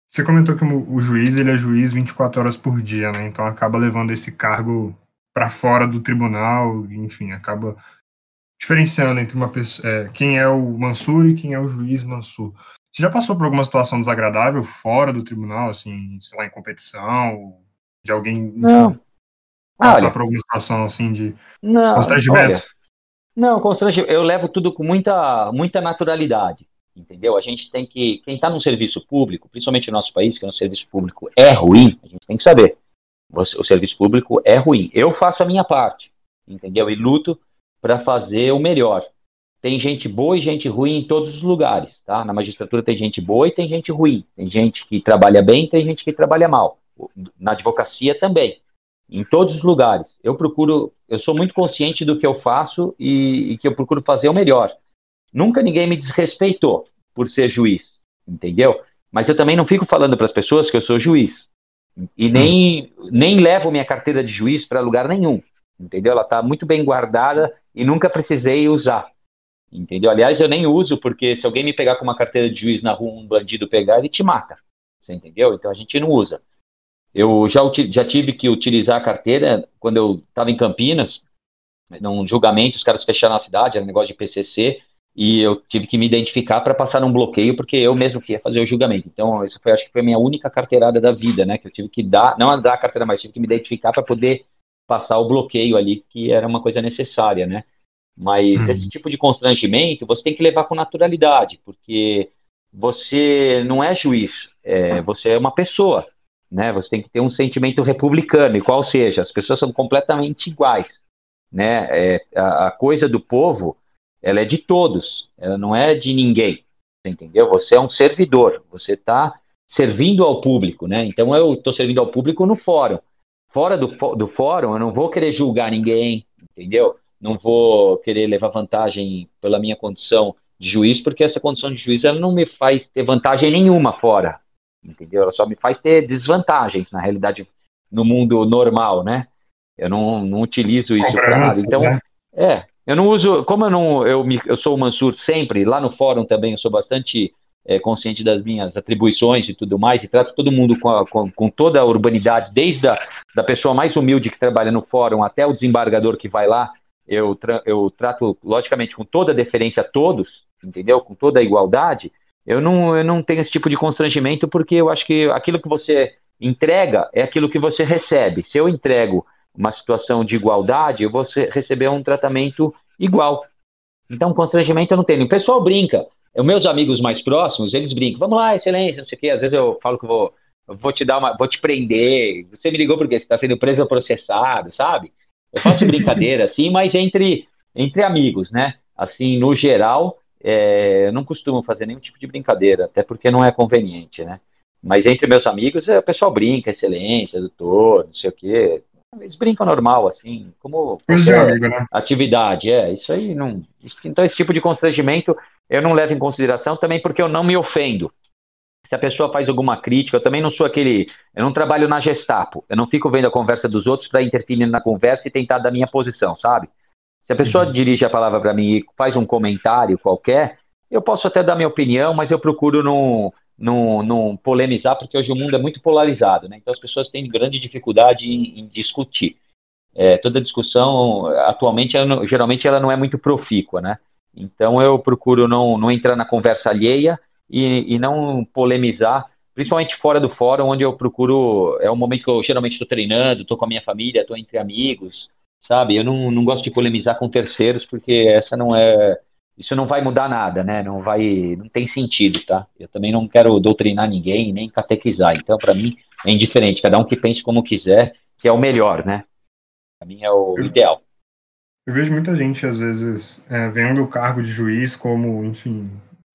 Você comentou que o, juiz ele é juiz 24 horas por dia, né? Então acaba levando esse cargo para fora do tribunal, enfim, acaba diferenciando entre uma pessoa, é, quem é o Mansur e quem é o juiz Mansur. Você já passou por alguma situação desagradável fora do tribunal, assim, sei lá, em competição, de alguém não. passar olha, por alguma situação assim de não, constrangimento? Olha, não, constrangimento. Eu levo tudo com muita, muita naturalidade, entendeu? A gente tem que, quem está no serviço público, principalmente no nosso país, que é um serviço público é ruim, a gente tem que saber. O serviço público é ruim. Eu faço a minha parte, entendeu? E luto para fazer o melhor. Tem gente boa e gente ruim em todos os lugares, tá? Na magistratura tem gente boa e tem gente ruim. Tem gente que trabalha bem, tem gente que trabalha mal. Na advocacia também. Em todos os lugares. Eu procuro, eu sou muito consciente do que eu faço e, e que eu procuro fazer o melhor. Nunca ninguém me desrespeitou por ser juiz, entendeu? Mas eu também não fico falando para as pessoas que eu sou juiz. E nem, nem levo minha carteira de juiz para lugar nenhum entendeu? Ela está muito bem guardada e nunca precisei usar, entendeu? Aliás, eu nem uso porque se alguém me pegar com uma carteira de juiz na rua, um bandido pegar, ele te mata, você entendeu? Então a gente não usa. Eu já, já tive que utilizar a carteira quando eu estava em Campinas, num julgamento, os caras fecharam a cidade, era um negócio de PCC, e eu tive que me identificar para passar num bloqueio, porque eu mesmo que ia fazer o julgamento. Então, isso foi, acho que foi a minha única carteirada da vida, né? Que eu tive que dar, não dar a carteira, mas tive que me identificar para poder passar o bloqueio ali, que era uma coisa necessária, né? Mas uhum. esse tipo de constrangimento você tem que levar com naturalidade, porque você não é juiz, é, você é uma pessoa, né? Você tem que ter um sentimento republicano, e qual seja, as pessoas são completamente iguais, né? É, a, a coisa do povo ela é de todos, ela não é de ninguém, entendeu? Você é um servidor, você está servindo ao público, né? Então eu estou servindo ao público no fórum. Fora do, do fórum, eu não vou querer julgar ninguém, entendeu? Não vou querer levar vantagem pela minha condição de juiz, porque essa condição de juiz ela não me faz ter vantagem nenhuma fora, entendeu? Ela só me faz ter desvantagens, na realidade, no mundo normal, né? Eu não, não utilizo isso para nada. Então, né? é, eu não uso, como eu não, eu, me, eu sou o Mansur sempre, lá no fórum também eu sou bastante é, consciente das minhas atribuições e tudo mais, e trato todo mundo com, a, com, com, toda a urbanidade, desde a da pessoa mais humilde que trabalha no fórum até o desembargador que vai lá, eu, tra, eu trato, logicamente, com toda a deferência a todos, entendeu? Com toda a igualdade, eu não, eu não tenho esse tipo de constrangimento, porque eu acho que aquilo que você entrega é aquilo que você recebe. Se eu entrego uma situação de igualdade, eu vou receber um tratamento igual. Então, constrangimento eu não tenho. O pessoal brinca. Os meus amigos mais próximos, eles brincam. Vamos lá, excelência, não sei o quê. Às vezes eu falo que vou, vou te dar uma, vou te prender. Você me ligou porque você está sendo preso ou processado, sabe? Eu faço brincadeira assim, mas entre, entre amigos, né? Assim, no geral, é, eu não costumo fazer nenhum tipo de brincadeira, até porque não é conveniente, né? Mas entre meus amigos, o pessoal brinca, excelência, doutor, não sei o quê. Eles brincam normal, assim, como amigo, né? atividade. É, isso aí não. Então, esse tipo de constrangimento eu não levo em consideração também porque eu não me ofendo. Se a pessoa faz alguma crítica, eu também não sou aquele. Eu não trabalho na Gestapo. Eu não fico vendo a conversa dos outros para interferir na conversa e tentar dar minha posição, sabe? Se a pessoa uhum. dirige a palavra para mim e faz um comentário qualquer, eu posso até dar minha opinião, mas eu procuro não, não, não polemizar, porque hoje o mundo é muito polarizado, né? Então as pessoas têm grande dificuldade em, em discutir. É, toda discussão, atualmente, ela, geralmente ela não é muito profícua, né? Então eu procuro não, não entrar na conversa alheia e, e não polemizar, principalmente fora do fórum, onde eu procuro, é o momento que eu geralmente estou treinando, estou com a minha família, estou entre amigos, sabe? Eu não, não gosto de polemizar com terceiros, porque essa não é isso não vai mudar nada, né? Não vai, não tem sentido, tá? Eu também não quero doutrinar ninguém, nem catequizar. Então, para mim, é indiferente. Cada um que pense como quiser, que é o melhor, né? Para mim é o eu, ideal. Eu vejo muita gente, às vezes, é, vendo o cargo de juiz como, enfim,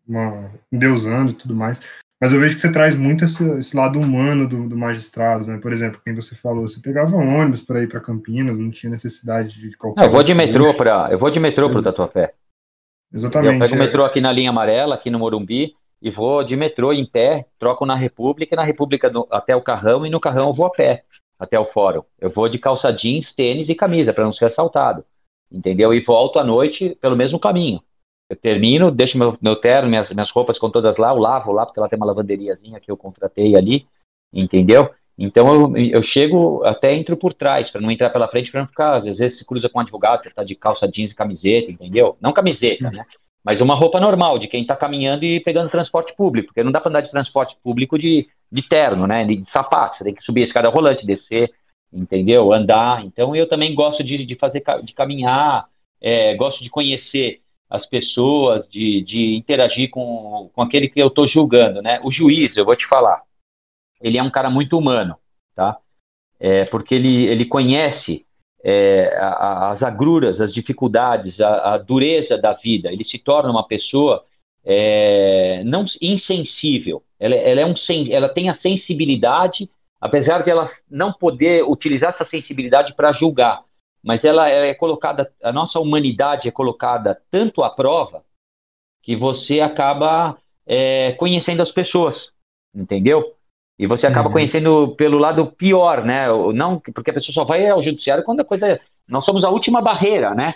uma, endeusando e tudo mais. Mas eu vejo que você traz muito esse, esse lado humano do, do, magistrado, né? Por exemplo, quem você falou, você pegava um ônibus para ir para Campinas, não tinha necessidade de qualquer. Não, eu vou de metrô para, eu vou de metrô para o Tatuapé. Exatamente. Eu pego o é. metrô aqui na linha amarela, aqui no Morumbi, e vou de metrô em pé, troco na República, e na República no, até o Carrão, e no Carrão eu vou a pé até o fórum. Eu vou de calça jeans, tênis e camisa, para não ser assaltado. Entendeu? E volto à noite pelo mesmo caminho. Eu termino, deixo meu, meu terno, minhas, minhas roupas com todas lá, eu lavo lá, porque ela tem uma lavanderiazinha que eu contratei ali, entendeu? Então eu, eu chego, até entro por trás, para não entrar pela frente, para não ficar, às vezes se cruza com um advogado, você está de calça jeans e camiseta, entendeu? Não camiseta, né? Mas uma roupa normal, de quem está caminhando e pegando transporte público, porque não dá para andar de transporte público de, de terno, né? De, de sapato, você tem que subir a escada rolante, descer, entendeu? Andar. Então eu também gosto de, de fazer, de caminhar, é, gosto de conhecer as pessoas, de, de interagir com, com aquele que eu estou julgando, né? O juiz, eu vou te falar, ele é um cara muito humano, tá? É, porque ele, ele conhece é, a, as agruras, as dificuldades, a, a, dureza da vida. Ele se torna uma pessoa é, não insensível. Ela, ela, é um, ela tem a sensibilidade, apesar de ela não poder utilizar essa sensibilidade para julgar, mas ela é colocada, a nossa humanidade é colocada tanto à prova que você acaba é, conhecendo as pessoas, entendeu? E você acaba uhum. conhecendo pelo lado pior, né? Não, porque a pessoa só vai ao judiciário quando a coisa. Nós somos a última barreira, né?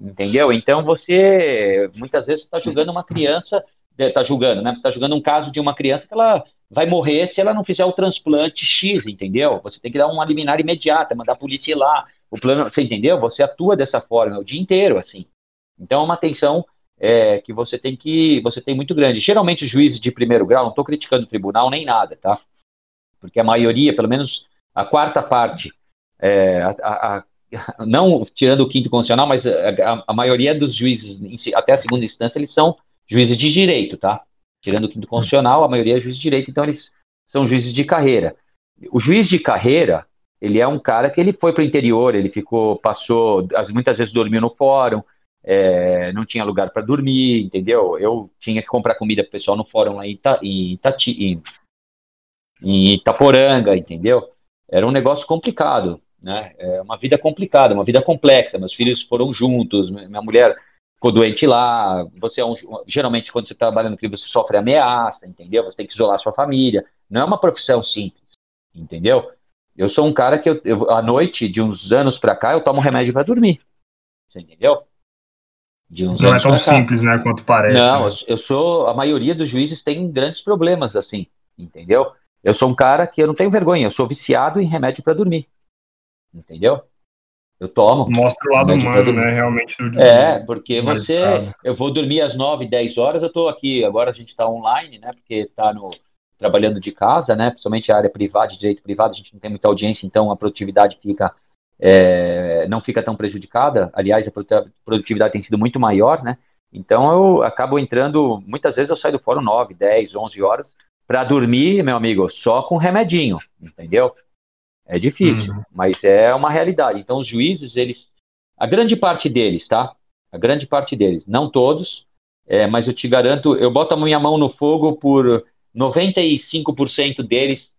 Entendeu? Então você muitas vezes está julgando uma criança, está julgando, né? Você está julgando um caso de uma criança que ela vai morrer se ela não fizer o transplante X, entendeu? Você tem que dar uma liminar imediata, mandar a polícia ir lá. O plano, você entendeu? Você atua dessa forma o dia inteiro, assim. Então é uma atenção é, que você tem que você tem muito grande. Geralmente os juízes de primeiro grau, não estou criticando o tribunal nem nada, tá? Porque a maioria, pelo menos a quarta parte, é, a, a, a, não tirando o quinto constitucional, mas a, maioria dos juízes até a segunda instância eles são juízes de direito, tá? Tirando o quinto constitucional, a maioria é juiz de direito, então eles são juízes de carreira. O juiz de carreira, ele é um cara que ele foi para o interior, ele ficou, passou, muitas vezes dormiu no fórum, é, não tinha lugar para dormir, entendeu? Eu tinha que comprar comida para o pessoal no fórum lá em, Ita, em, Itati, em, em Itaporanga, entendeu? Era um negócio complicado, né? É uma vida complicada, uma vida complexa. Meus filhos foram juntos, minha mulher ficou doente lá. Você é um, geralmente quando você trabalha no crime você sofre ameaça, entendeu? Você tem que isolar sua família. Não é uma profissão simples, entendeu? Eu sou um cara que eu, eu à noite de uns anos para cá eu tomo remédio para dormir, você entendeu? Não é tão simples, né, quanto parece. Não, né? eu sou. A maioria dos juízes tem grandes problemas, assim, entendeu? Eu sou um cara que eu não tenho vergonha, eu sou viciado em remédio para dormir, entendeu? Eu tomo. Mostra o lado humano, né, realmente. Do, é, porque você. Eu vou dormir às 9, 10 horas, eu estou aqui, agora a gente está online, né, porque está no trabalhando de casa, né, principalmente a área privada, direito privado, a gente não tem muita audiência, então a produtividade fica é, não fica tão prejudicada. Aliás, a produtividade tem sido muito maior, né? Então eu acabo entrando, muitas vezes eu saio do fórum 9, 10, 11 horas para dormir, meu amigo, só com remedinho, entendeu? É difícil, uhum. mas é uma realidade. Então os juízes, eles, a grande parte deles, tá? A grande parte deles, não todos, é, mas eu te garanto, eu boto a minha mão no fogo por 95% deles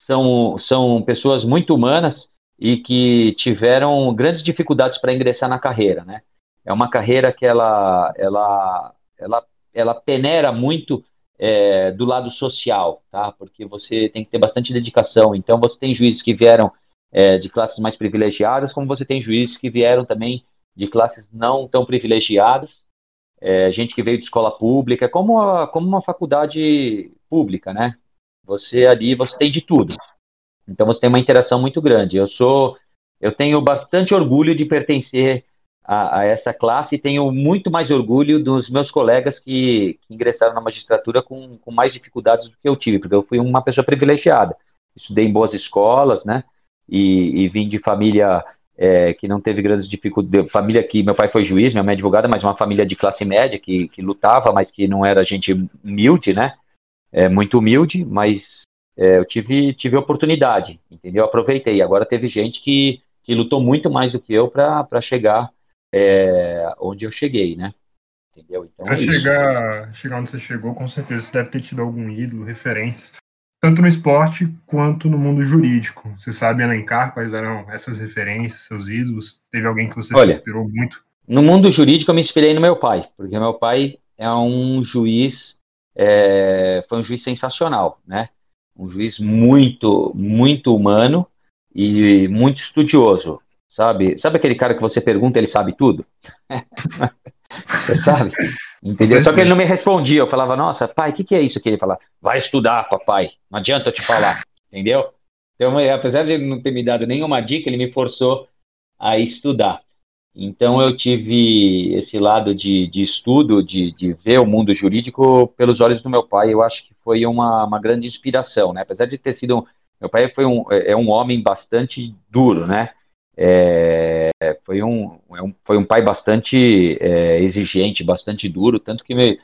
são, são pessoas muito humanas e que tiveram grandes dificuldades para ingressar na carreira, né? É uma carreira que ela, ela, ela, ela peneira muito é, do lado social, tá? Porque você tem que ter bastante dedicação. Então, você tem juízes que vieram é, de classes mais privilegiadas, como você tem juízes que vieram também de classes não tão privilegiadas, é, gente que veio de escola pública, como, a, como uma faculdade pública, né? Você ali, você tem de tudo. Então você tem uma interação muito grande. Eu sou, eu tenho bastante orgulho de pertencer a, a essa classe e tenho muito mais orgulho dos meus colegas que, que ingressaram na magistratura com, com mais dificuldades do que eu tive, porque eu fui uma pessoa privilegiada. Estudei em boas escolas, né? E, e vim de família é, que não teve grandes dificuldades. Família que meu pai foi juiz, minha mãe é advogada, mas uma família de classe média que, que lutava, mas que não era gente humilde, né? É, muito humilde, mas é, eu tive, tive oportunidade, entendeu? Aproveitei. Agora teve gente que, que lutou muito mais do que eu para chegar é, onde eu cheguei, né? Entendeu? Então, para é chegar, chegar onde você chegou, com certeza você deve ter tido algum ídolo, referências, tanto no esporte quanto no mundo jurídico. Você sabe elencar quais eram essas referências, seus ídolos? Teve alguém que você Olha, se inspirou muito? No mundo jurídico, eu me inspirei no meu pai, porque meu pai é um juiz, é, foi um juiz sensacional, né? Um juiz muito, muito humano e muito estudioso, sabe? Sabe aquele cara que você pergunta, ele sabe tudo? você sabe? Entendeu? Só que ele não me respondia. Eu falava, nossa, pai, o que, que é isso que ele fala? Vai estudar, papai. Não adianta eu te falar, entendeu? Então, apesar de ele não ter me dado nenhuma dica, ele me forçou a estudar. Então, eu tive esse lado de, de estudo, de, de ver o mundo jurídico pelos olhos do meu pai. Eu acho que foi uma, uma grande inspiração, né? Apesar de ter sido. Meu pai foi um, é, é um homem bastante duro, né? É, foi, um, é um, foi um pai bastante é, exigente, bastante duro, tanto que meu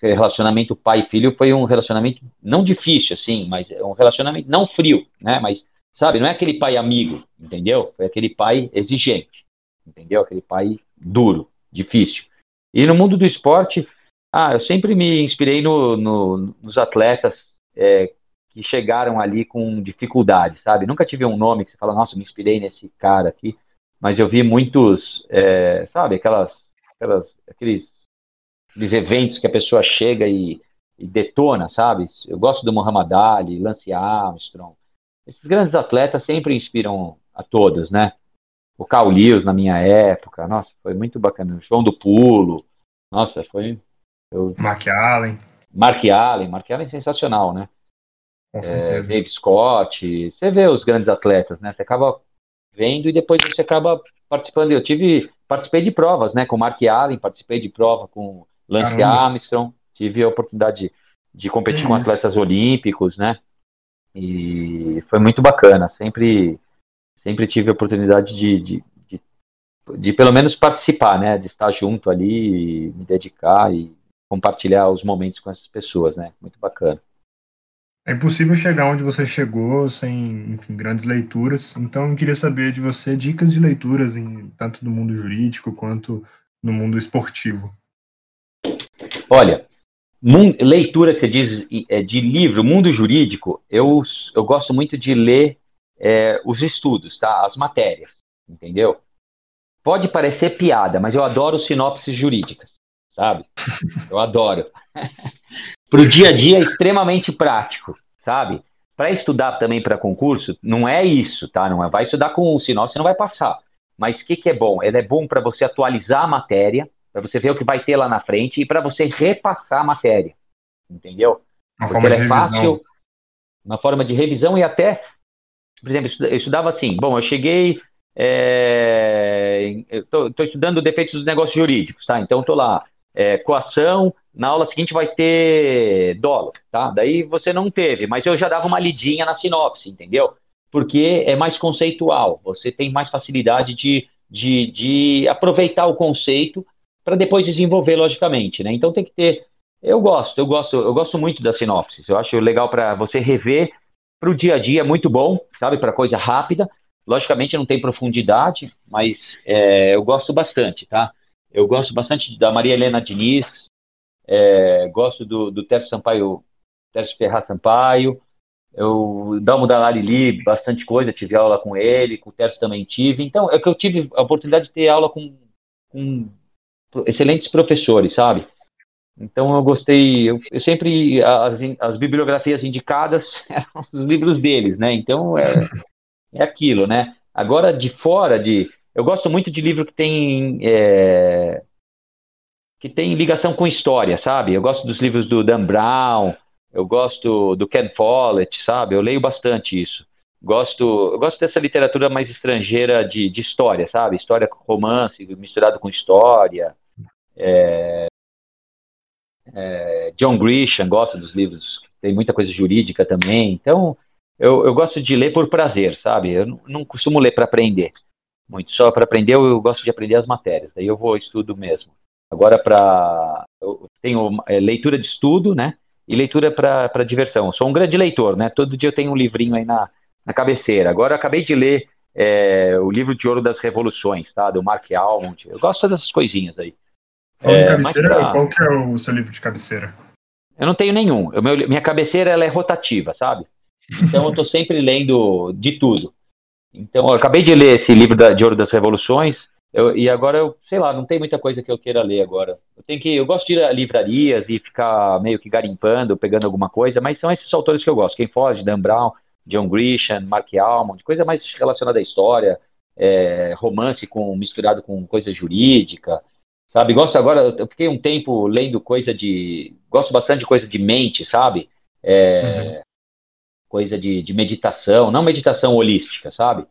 relacionamento pai-filho foi um relacionamento não difícil, assim, mas é um relacionamento não frio, né? Mas, sabe, não é aquele pai amigo, entendeu? Foi aquele pai exigente, entendeu? Aquele pai duro, difícil. E no mundo do esporte, ah, eu sempre me inspirei no, no, nos atletas é, que chegaram ali com dificuldade, sabe? Nunca tive um nome que você fala, nossa, me inspirei nesse cara aqui, mas eu vi muitos, é, sabe, aquelas, aquelas, aqueles, aqueles eventos que a pessoa chega e, e detona, sabe? Eu gosto do Muhammad Ali, Lance Armstrong. Esses grandes atletas sempre inspiram a todos, né? O Carl na minha época, nossa, foi muito bacana. O João do Pulo, nossa, foi eu... Mark Allen. Mark Allen, Mark Allen é sensacional, né? Com certeza. É, Dave Scott, você vê os grandes atletas, né? Você acaba vendo e depois você acaba participando. Eu tive, participei de provas, né? Com Mark Allen, participei de prova com Lance Caramba. Armstrong, tive a oportunidade de, de competir com atletas olímpicos, né? E foi muito bacana. Sempre, sempre tive a oportunidade de, de, de, de pelo menos participar, né? De estar junto ali, me dedicar e compartilhar os momentos com essas pessoas, né? Muito bacana. É impossível chegar onde você chegou sem, enfim, grandes leituras. Então, eu queria saber de você dicas de leituras em tanto no mundo jurídico quanto no mundo esportivo. Olha, leitura que você diz é, de livro, mundo jurídico, eu, eu gosto muito de ler é, os estudos, tá? As matérias, entendeu? Pode parecer piada, mas eu adoro sinopses jurídicas, sabe? Eu adoro. Para o dia a dia é extremamente prático, sabe? Para estudar também para concurso, não é isso, tá? Não é, vai estudar com um sinal, você não vai passar. Mas o que, que é bom? Ele é bom para você atualizar a matéria, para você ver o que vai ter lá na frente e para você repassar a matéria, entendeu? Uma Porque forma de é fácil, uma forma de revisão e até, por exemplo, eu estudava assim, bom, eu cheguei, é, estou estudando defeitos dos negócios jurídicos, tá? Então estou lá, é, coação, na aula seguinte vai ter dólar, tá? Daí você não teve, mas eu já dava uma lidinha na sinopse, entendeu? Porque é mais conceitual, você tem mais facilidade de, de, de aproveitar o conceito para depois desenvolver logicamente, né? Então tem que ter. Eu gosto, eu gosto, eu gosto muito da sinopse. Eu acho legal para você rever para o dia a dia, é muito bom, sabe? Para coisa rápida. Logicamente não tem profundidade, mas é, eu gosto bastante, tá? Eu gosto bastante da Maria Helena Diniz, é, gosto do, do Tércio Sampaio, Tércio Ferraz Sampaio, eu Dalmo Dalari li bastante coisa, tive aula com ele, com o Tércio também tive. Então, é que eu tive a oportunidade de ter aula com, com excelentes professores, sabe? Então eu gostei, eu, eu sempre, as, as, bibliografias indicadas eram os livros deles, né? Então é, é aquilo, né? Agora de fora de, eu gosto muito de livro que tem é, que tem ligação com história, sabe? Eu gosto dos livros do Dan Brown, eu gosto do Ken Follett, sabe? Eu leio bastante isso. Gosto, eu gosto dessa literatura mais estrangeira de, de história, sabe? História romance misturado com história. É, é, John Grisham gosta dos livros, tem muita coisa jurídica também. Então, eu, eu gosto de ler por prazer, sabe? Eu não, não costumo ler para aprender. Muito só para aprender, eu, eu gosto de aprender as matérias. Daí eu vou estudo mesmo. Agora, para. Eu tenho é, leitura de estudo, né? E leitura para diversão. Eu sou um grande leitor, né? Todo dia eu tenho um livrinho aí na, na cabeceira. Agora acabei de ler é, o livro de ouro das revoluções, tá? Do Mark Almond. Eu gosto dessas coisinhas aí. Falando é, cabeceira, pra... qual que é o seu livro de cabeceira? Eu não tenho nenhum. Meu, minha cabeceira ela é rotativa, sabe? Então eu estou sempre lendo de tudo. Então eu acabei de ler esse livro da, de Ouro das Revoluções eu, e agora eu, sei lá, não tem muita coisa que eu queira ler agora. Eu tenho que, eu gosto de ir a livrarias e ficar meio que garimpando, pegando alguma coisa, mas são esses autores que eu gosto. Quem foge, Dan Brown, John Grisham, Mark Almond, coisa mais relacionada à história, é, romance com misturado com coisa jurídica, sabe? Gosto agora, eu fiquei um tempo lendo coisa de, gosto bastante de coisa de mente, sabe? É, uhum. Coisa de, de, meditação, não meditação holística, sabe?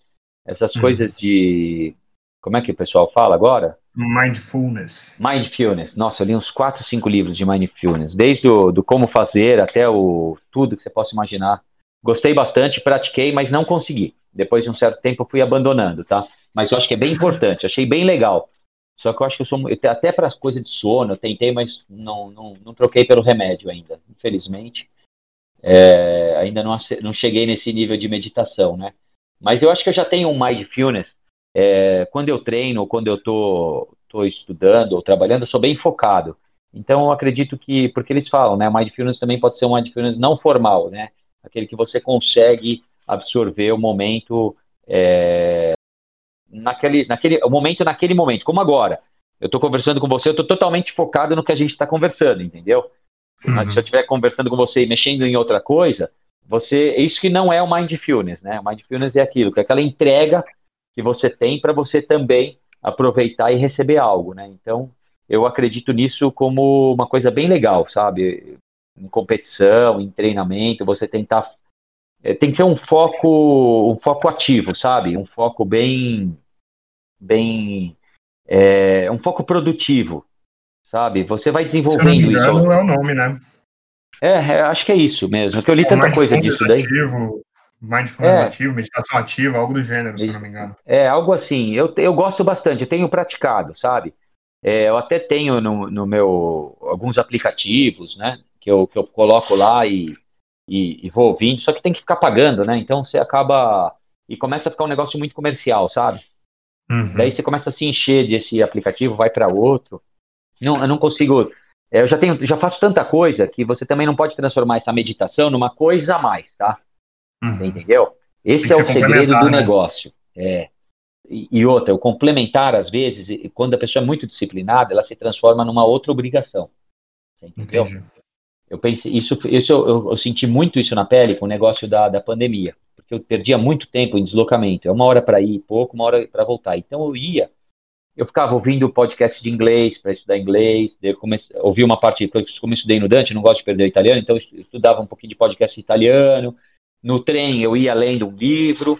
Essas uhum. coisas de, como é que o pessoal fala agora? Mindfulness. Mindfulness. Nossa, eu li uns 4, 5 livros de Mindfulness, desde o do como fazer até o tudo que você possa imaginar Gostei bastante, pratiquei, mas não consegui. Depois de um certo tempo eu fui abandonando, tá? Mas eu acho que é bem importante, achei bem legal. Só que eu acho que eu sou eu, até para as coisas de sono, eu tentei, mas não, não, não troquei pelo remédio ainda, infelizmente. É, ainda não, não cheguei nesse nível de meditação, né? Mas eu acho que eu já tenho um mindfulness. É, quando eu treino, quando eu tô, tô estudando ou trabalhando, eu sou bem focado. Então eu acredito que, porque eles falam, né? Mindfulness também pode ser um mindfulness não formal, né? aquele que você consegue absorver o momento é, naquele, naquele o momento naquele momento, como agora. Eu estou conversando com você, eu estou totalmente focado no que a gente está conversando, entendeu? Uhum. Mas se eu estiver conversando com você e mexendo em outra coisa, você, isso que não é o mindfulness, né? O mindfulness é aquilo, que é aquela entrega que você tem para você também aproveitar e receber algo, né? Então, eu acredito nisso como uma coisa bem legal, sabe? em competição, em treinamento, você tentar é, tem que ser um foco um foco ativo, sabe? Um foco bem bem é, um foco produtivo, sabe? Você vai desenvolvendo engano, isso. Não é o nome, né? É, é, acho que é isso mesmo. Que eu li é tanta coisa disso daí. Ativo, mindfulness é. ativo, meditação ativa, algo do gênero, se não me engano. É, algo assim. Eu, eu gosto bastante, eu tenho praticado, sabe? É, eu até tenho no, no meu alguns aplicativos, né? Que eu, que eu coloco lá e, e, e vou ouvindo, só que tem que ficar pagando, né? Então você acaba. E começa a ficar um negócio muito comercial, sabe? Uhum. Daí você começa a se encher desse aplicativo, vai para outro. Não, eu não consigo. Eu já tenho, já faço tanta coisa que você também não pode transformar essa meditação numa coisa a mais, tá? Uhum. Entendeu? Esse é o segredo do né? negócio. É. E, e outra, o complementar, às vezes, quando a pessoa é muito disciplinada, ela se transforma numa outra obrigação. Entendeu? Entendi. Eu pensei, isso, isso eu, eu, eu, senti muito isso na pele com o negócio da, da pandemia, porque eu perdia muito tempo em deslocamento. É uma hora para ir, pouco, uma hora para voltar. Então eu ia, eu ficava ouvindo podcast de inglês para estudar inglês, eu ouvi uma parte, como estudei no Dante, não gosto de perder o italiano, então eu estudava um pouquinho de podcast italiano. No trem eu ia lendo um livro,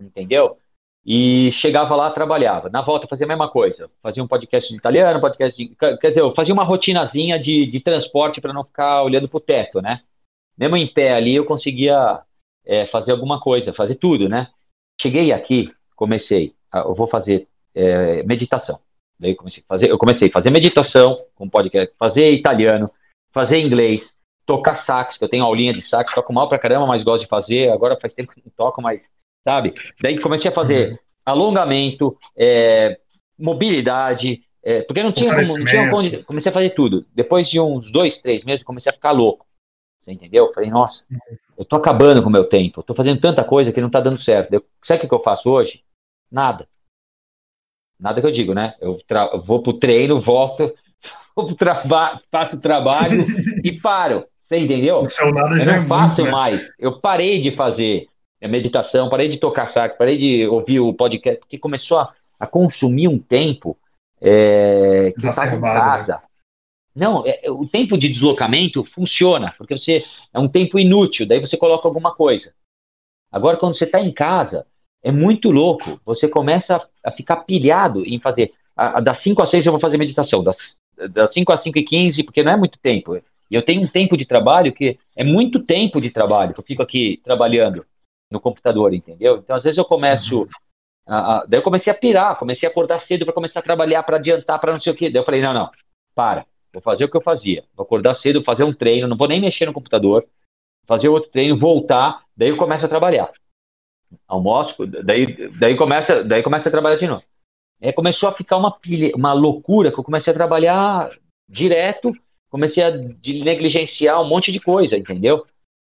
entendeu? E chegava lá, trabalhava. Na volta fazia a mesma coisa. Fazia um podcast de italiano, podcast de. Quer dizer, eu fazia uma rotinazinha de, de transporte para não ficar olhando para o teto, né? Mesmo em pé ali, eu conseguia é, fazer alguma coisa, fazer tudo, né? Cheguei aqui, comecei. Eu vou fazer é, meditação. Daí eu comecei a fazer, eu comecei a fazer meditação com podcast, fazer italiano, fazer inglês, tocar sax, que eu tenho aulinha de sax, toco mal pra caramba, mas gosto de fazer. Agora faz tempo que não toco, mas sabe? Daí comecei a fazer uhum. alongamento, é, mobilidade, é, porque não tinha, como, não tinha onde, comecei a fazer tudo. Depois de uns dois, três meses, comecei a ficar louco. Você entendeu? Falei, nossa, eu tô acabando com o meu tempo, eu tô fazendo tanta coisa que não tá dando certo. Eu, sabe o que eu faço hoje? Nada. Nada que eu digo, né? Eu vou pro treino, volto, vou trabalho, faço o trabalho e paro. Você entendeu? eu não é faço muito, né? mais. Eu parei de fazer a é meditação, parei de tocar saco, parei de ouvir o podcast, porque começou a, a consumir um tempo é, que estava em né? casa. Né? Não, é, é, o tempo de deslocamento funciona, porque você é um tempo inútil, daí você coloca alguma coisa. Agora, quando você está em casa, é muito louco. Você começa a, a ficar pilhado em fazer. A, a, das 5 às 6 eu vou fazer meditação, das, das 5 às 5 e 15, porque não é muito tempo. E eu tenho um tempo de trabalho que é muito tempo de trabalho, que eu fico aqui trabalhando no computador, entendeu? Então, às vezes eu começo. Uhum. A, a, daí eu comecei a pirar, comecei a acordar cedo para começar a trabalhar, para adiantar, para não sei o quê. Daí eu falei: não, não, para, vou fazer o que eu fazia. Vou acordar cedo, fazer um treino, não vou nem mexer no computador, fazer outro treino, voltar, daí eu começo a trabalhar. Almoço, daí, daí, começa, daí começa a trabalhar de novo. Aí começou a ficar uma, pilha, uma loucura que eu comecei a trabalhar direto, comecei a negligenciar um monte de coisa, entendeu?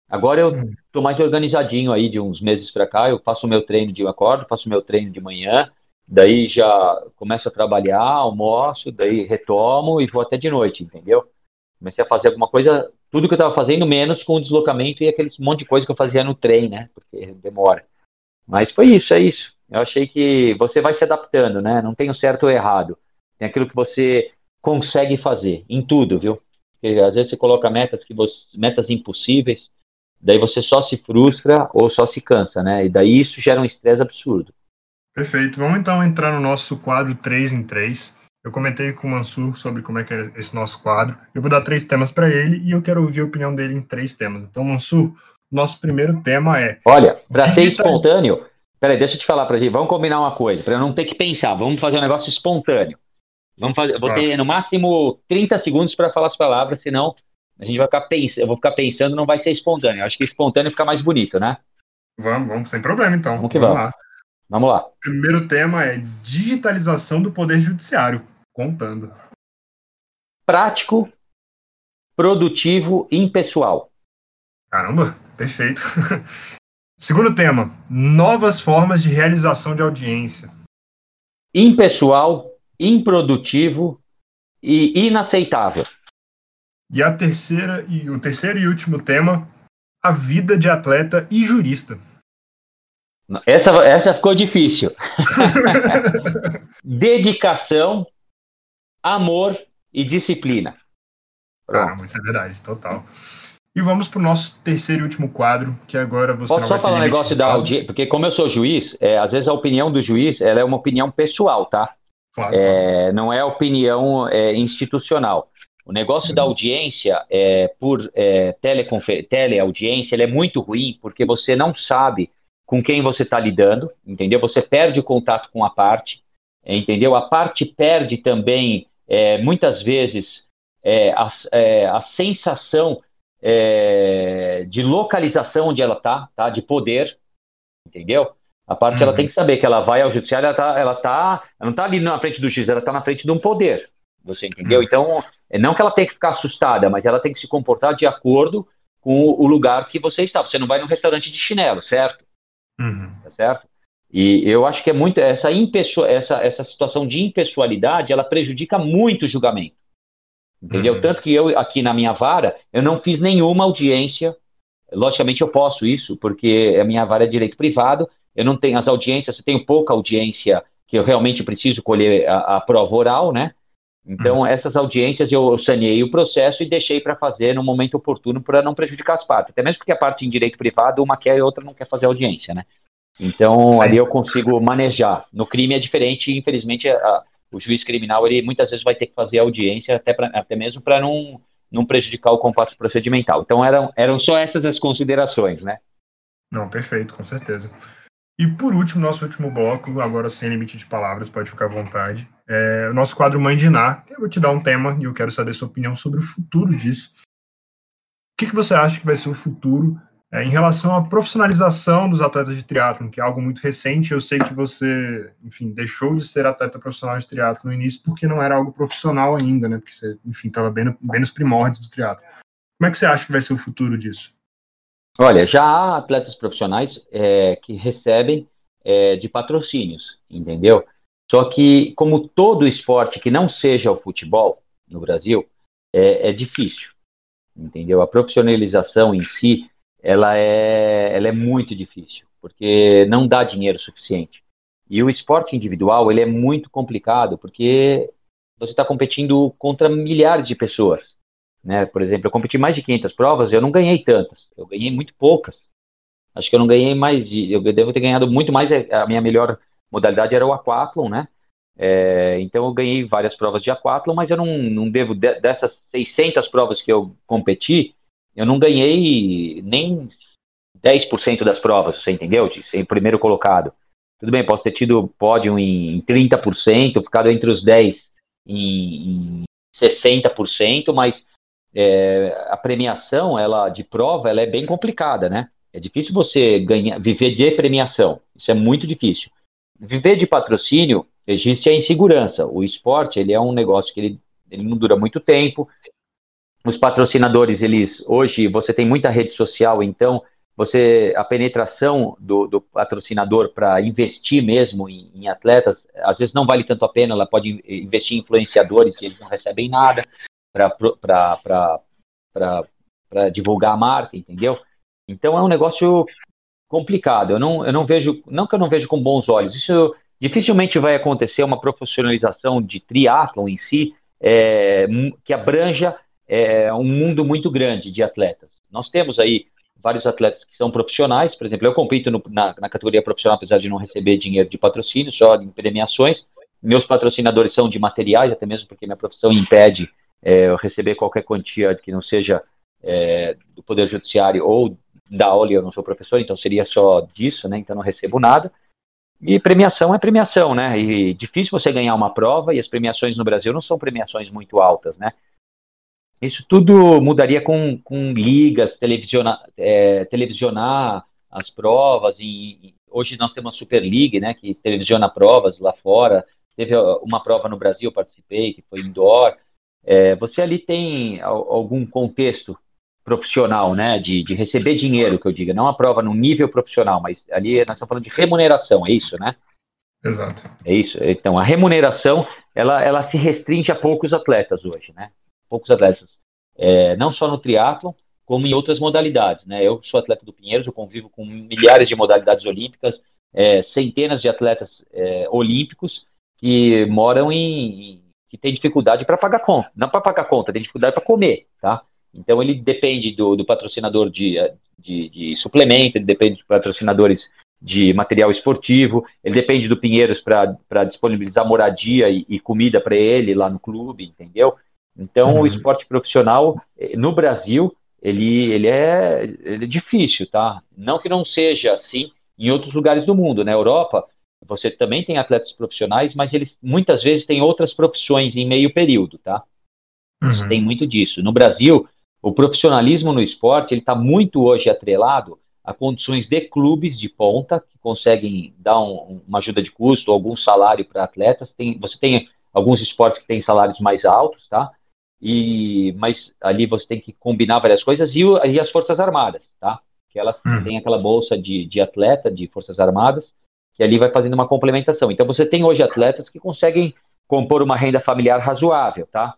Agora eu estou mais organizadinho aí de uns meses para cá. Eu faço o meu treino de acordo, faço o meu treino de manhã, daí já começo a trabalhar, almoço, daí retomo e vou até de noite, entendeu? Comecei a fazer alguma coisa, tudo que eu estava fazendo, menos com o deslocamento e aquele monte de coisa que eu fazia no trem, né? Porque demora. Mas foi isso, é isso. Eu achei que você vai se adaptando, né? Não tem o certo ou errado. Tem aquilo que você consegue fazer, em tudo, viu? Porque às vezes você coloca metas que você, metas impossíveis, daí você só se frustra ou só se cansa, né? E daí isso gera um estresse absurdo. Perfeito. Vamos então entrar no nosso quadro 3 em 3. Eu comentei com o Mansur sobre como é que é esse nosso quadro. Eu vou dar três temas para ele e eu quero ouvir a opinião dele em três temas. Então, Mansur, nosso primeiro tema é. Olha, para ser espontâneo, peraí, deixa eu te falar para gente. Vamos combinar uma coisa, para eu não ter que pensar. Vamos fazer um negócio espontâneo. Vamos fazer. Vou ter no máximo 30 segundos para falar as palavras, senão a gente vai ficar pensando, eu vou ficar pensando, não vai ser espontâneo. Acho que espontâneo fica mais bonito, né? Vamos, vamos, sem problema então. Vamos vamos. Vamos lá. Vamos lá. O primeiro tema é digitalização do Poder Judiciário. Contando. Prático, produtivo e impessoal. Caramba, perfeito. Segundo tema, novas formas de realização de audiência. Impessoal, improdutivo e inaceitável. E a terceira e o terceiro e último tema, a vida de atleta e jurista. Essa, essa ficou difícil. Dedicação, amor e disciplina. Ah, isso é verdade, total. E vamos para o nosso terceiro e último quadro, que agora você Posso só falar um negócio da audiência, porque como eu sou juiz, é, às vezes a opinião do juiz ela é uma opinião pessoal, tá? Claro. É, não é opinião é, institucional. O negócio uhum. da audiência é, por é, teleaudiência ele é muito ruim porque você não sabe com quem você está lidando, entendeu? Você perde o contato com a parte, entendeu? A parte perde também, é, muitas vezes, é, a, é, a, sensação é, de localização onde ela está, tá? de poder, entendeu? A parte uhum. ela tem que saber que ela vai ao judiciário, ela, tá, ela, tá, ela não está ali na frente do juiz, ela está na frente de um poder, você entendeu? Uhum. Então, não que ela tenha que ficar assustada, mas ela tem que se comportar de acordo com o lugar que você está. Você não vai num restaurante de chinelo, certo? Uhum. Tá certo? E eu acho que é muito essa, essa, essa situação de impessoalidade, ela prejudica muito o julgamento. Entendeu? Uhum. Tanto que eu, aqui na minha vara, eu não fiz nenhuma audiência. Logicamente, eu posso isso, porque a minha vara é direito privado. Eu não tenho as audiências, eu tenho pouca audiência que eu realmente preciso colher a, a prova oral, né? Então, uhum. essas audiências eu saneei o processo e deixei para fazer no momento oportuno para não prejudicar as partes. Até mesmo porque a parte em direito privado, uma quer e outra não quer fazer audiência, né? Então, Sim. ali eu consigo manejar. No crime é diferente, infelizmente, a, o juiz criminal, ele muitas vezes vai ter que fazer audiência, até, pra, até mesmo para não, não prejudicar o compasso procedimental. Então, eram, eram só essas as considerações, né? Não, perfeito, com certeza. E por último, nosso último bloco, agora sem limite de palavras, pode ficar à vontade, é o nosso quadro Mãe de Ná. Eu vou te dar um tema e eu quero saber sua opinião sobre o futuro disso. O que, que você acha que vai ser o futuro é, em relação à profissionalização dos atletas de triatlon, que é algo muito recente, eu sei que você, enfim, deixou de ser atleta profissional de triatlon no início porque não era algo profissional ainda, né? Porque você, enfim, estava bem, bem nos primórdios do triatlon. Como é que você acha que vai ser o futuro disso? Olha, já há atletas profissionais é, que recebem é, de patrocínios, entendeu? Só que, como todo esporte que não seja o futebol no Brasil, é, é difícil, entendeu? A profissionalização em si ela é, ela é muito difícil, porque não dá dinheiro suficiente. E o esporte individual, ele é muito complicado, porque você está competindo contra milhares de pessoas. Né? Por exemplo, eu competi mais de 500 provas, eu não ganhei tantas, eu ganhei muito poucas. Acho que eu não ganhei mais eu devo ter ganhado muito mais, a minha melhor modalidade era o aquathlon, né? É, então eu ganhei várias provas de aquathlon, mas eu não, não devo, dessas 600 provas que eu competi, eu não ganhei nem 10% das provas, você entendeu? De ser primeiro colocado. Tudo bem, posso ter tido pódio em 30%, ficado entre os 10 em, em 60%, mas é, a premiação ela de prova ela é bem complicada, né? É difícil você ganhar, viver de premiação. Isso é muito difícil. Viver de patrocínio existe a insegurança. O esporte ele é um negócio que ele, ele não dura muito tempo os patrocinadores, eles hoje você tem muita rede social, então você a penetração do, do patrocinador para investir mesmo em, em, atletas, às vezes não vale tanto a pena, ela pode investir em influenciadores e eles não recebem nada para divulgar a marca, entendeu? Então é um negócio complicado. Eu não, eu não vejo, não que eu não vejo com bons olhos. Isso dificilmente vai acontecer uma profissionalização de triatlon em si é, que abranja é um mundo muito grande de atletas. Nós temos aí vários atletas que são profissionais, por exemplo, eu compito no, na, na, categoria profissional, apesar de não receber dinheiro de patrocínio, só em premiações. Meus patrocinadores são de materiais, até mesmo porque minha profissão impede é, eu receber qualquer quantia que não seja é, do Poder Judiciário ou da aula, eu não sou professor, então seria só disso, né? Então não recebo nada. E premiação é premiação, né? E difícil você ganhar uma prova e as premiações no Brasil não são premiações muito altas, né? Isso tudo mudaria com, com ligas, televisionar, é, televisionar as provas. E, hoje nós temos a Super League, né, que televisiona provas lá fora. Teve uma prova no Brasil, eu participei, que foi indoor. É, você ali tem algum contexto profissional, né, de, de receber dinheiro, que eu diga, não a prova no nível profissional, mas ali nós estamos falando de remuneração, é isso, né? Exato. É isso. Então, a remuneração, ela, ela se restringe a poucos atletas hoje, né? Poucos atletas, é, não só no triatlo, como em outras modalidades. Né? Eu sou atleta do Pinheiros, eu convivo com milhares de modalidades olímpicas, é, centenas de atletas é, olímpicos que moram em, que têm dificuldade para pagar conta, não para pagar conta, tem dificuldade para comer, tá? Então ele depende do, do patrocinador de, de, de, suplemento, ele depende de patrocinadores de material esportivo, ele depende do Pinheiros para disponibilizar moradia e, e comida para ele lá no clube, entendeu? Então, uhum. o esporte profissional eh, no Brasil, ele, ele, é, ele é difícil, tá? Não que não seja assim em outros lugares do mundo. Na Europa, você também tem atletas profissionais, mas eles muitas vezes têm outras profissões em meio período, tá? Uhum. Tem muito disso. No Brasil, o profissionalismo no esporte ele está muito hoje atrelado a condições de clubes de ponta que conseguem dar um, uma ajuda de custo, algum salário para atletas. Tem, você tem alguns esportes que têm salários mais altos, tá? E, mas ali você tem que combinar várias coisas e, e as Forças Armadas, tá? Que elas hum. têm aquela bolsa de, de atleta de Forças Armadas, que ali vai fazendo uma complementação. Então você tem hoje atletas que conseguem compor uma renda familiar razoável, tá?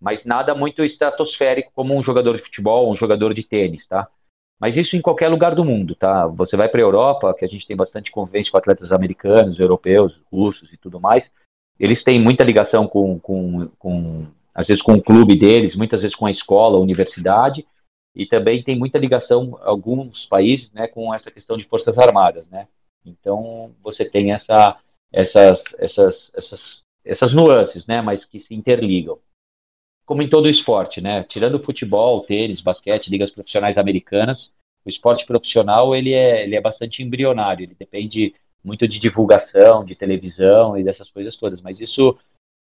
Mas nada muito estratosférico como um jogador de futebol, um jogador de tênis, tá? Mas isso em qualquer lugar do mundo, tá? Você vai para a Europa, que a gente tem bastante convivência com atletas americanos, europeus, russos e tudo mais. Eles têm muita ligação com, com, com às vezes com o clube deles, muitas vezes com a escola, a universidade, e também tem muita ligação, alguns países, né, com essa questão de forças armadas, né? Então, você tem essa, essas, essas, essas, essas nuances, né, mas que se interligam. Como em todo esporte, né? Tirando futebol, tênis, basquete, ligas profissionais americanas, o esporte profissional ele é, ele é bastante embrionário, ele depende muito de divulgação, de televisão e dessas coisas todas, mas isso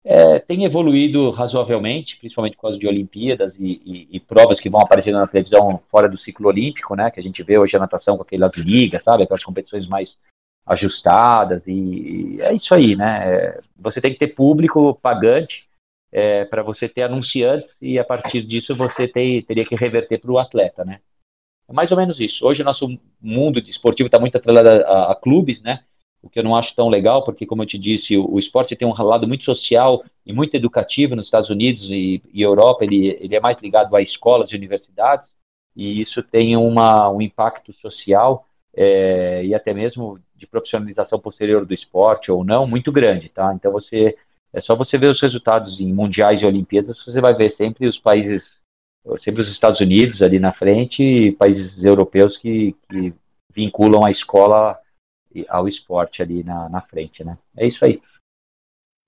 é, tem evoluído razoavelmente, principalmente por causa de Olimpíadas e, e, e, provas que vão aparecendo na televisão fora do ciclo olímpico, né? Que a gente vê hoje a natação com aquelas ligas, sabe? Aquelas competições mais ajustadas e, e é isso aí, né? Você tem que ter público pagante é, para você ter anunciantes e a partir disso você ter, teria que reverter para o atleta, né? É mais ou menos isso. Hoje o nosso mundo desportivo está muito atrelado a, a, a clubes, né? O que eu não acho tão legal, porque, como eu te disse, o, o esporte tem um lado muito social e muito educativo nos Estados Unidos e, e Europa, ele, ele é mais ligado a escolas e universidades, e isso tem uma, um impacto social é, e até mesmo de profissionalização posterior do esporte ou não, muito grande, tá? Então, você é só você ver os resultados em mundiais e Olimpíadas, você vai ver sempre os países, sempre os Estados Unidos ali na frente e países europeus que, que vinculam a escola ao esporte ali na, na frente, né? É isso aí.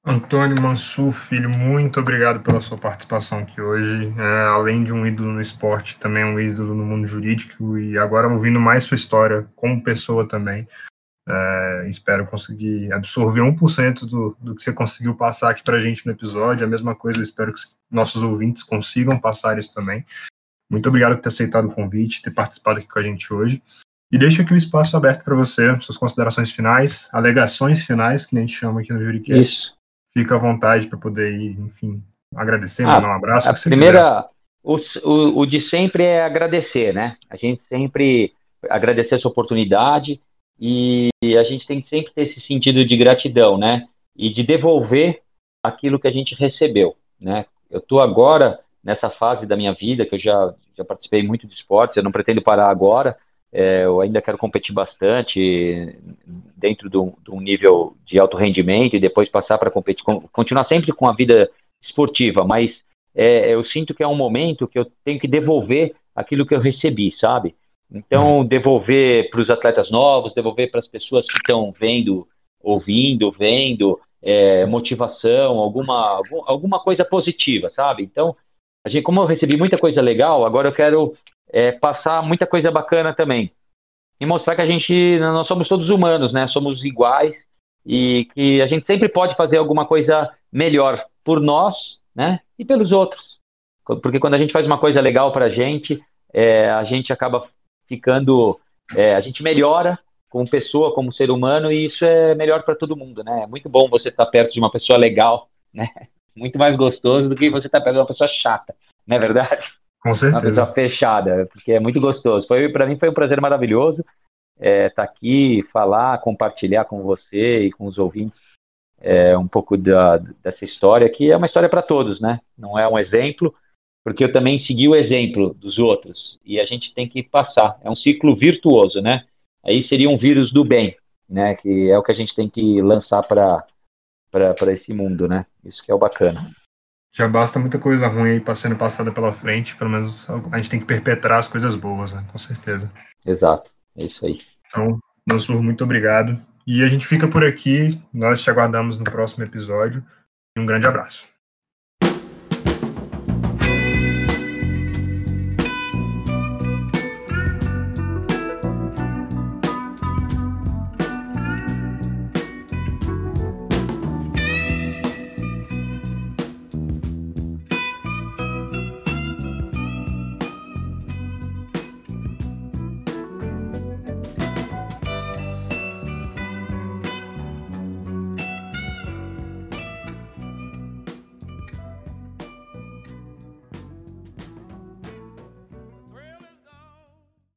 Antônio Mansur, filho, muito obrigado pela sua participação aqui hoje. É, além de um ídolo no esporte, também um ídolo no mundo jurídico e agora ouvindo mais sua história como pessoa também. É, espero conseguir absorver 1% do, do que você conseguiu passar aqui para a gente no episódio. A mesma coisa, espero que nossos ouvintes consigam passar isso também. Muito obrigado por ter aceitado o convite, ter participado aqui com a gente hoje. E deixo aqui o espaço aberto para você, suas considerações finais, alegações finais, que a gente chama aqui no Juricast. Isso. Fica à vontade para poder ir, enfim, agradecer, ah, mandar um abraço. A primeira, o, o, o, de sempre é agradecer, né? A gente sempre agradecer essa oportunidade e a gente tem que sempre ter esse sentido de gratidão, né? E de devolver aquilo que a gente recebeu, né? Eu estou agora nessa fase da minha vida que eu já, já participei muito de esportes, eu não pretendo parar agora, é, eu ainda quero competir bastante dentro de um, nível de alto rendimento e depois passar para competir, continuar sempre com a vida esportiva, mas é, eu sinto que é um momento que eu tenho que devolver aquilo que eu recebi, sabe? Então, uhum. devolver para os atletas novos, devolver para as pessoas que estão vendo, ouvindo, vendo, é, motivação, alguma, alguma coisa positiva, sabe? Então, a gente, como eu recebi muita coisa legal, agora eu quero é, passar muita coisa bacana também. E mostrar que a gente, nós somos todos humanos, né? Somos iguais e que a gente sempre pode fazer alguma coisa melhor por nós, né? E pelos outros. Porque quando a gente faz uma coisa legal para a gente, é, a gente acaba ficando, é, a gente melhora como pessoa, como ser humano, e isso é melhor para todo mundo, né? É muito bom você estar tá perto de uma pessoa legal, né? Muito mais gostoso do que você estar tá perto de uma pessoa chata, não é verdade? Com certeza. Uma pessoa fechada, porque é muito gostoso. Foi para mim foi um prazer maravilhoso estar é, tá aqui, falar, compartilhar com você e com os ouvintes é, um pouco da, dessa história, que é uma história para todos, né? Não é um exemplo, porque eu também segui o exemplo dos outros e a gente tem que passar. É um ciclo virtuoso, né? Aí seria um vírus do bem, né? Que é o que a gente tem que lançar para para esse mundo, né? Isso que é o bacana já basta muita coisa ruim aí sendo passada pela frente, pelo menos a gente tem que perpetrar as coisas boas, né? Com certeza. Exato, é isso aí. Então, Mansur, muito obrigado. E a gente fica por aqui. Nós te aguardamos no próximo episódio. E um grande abraço.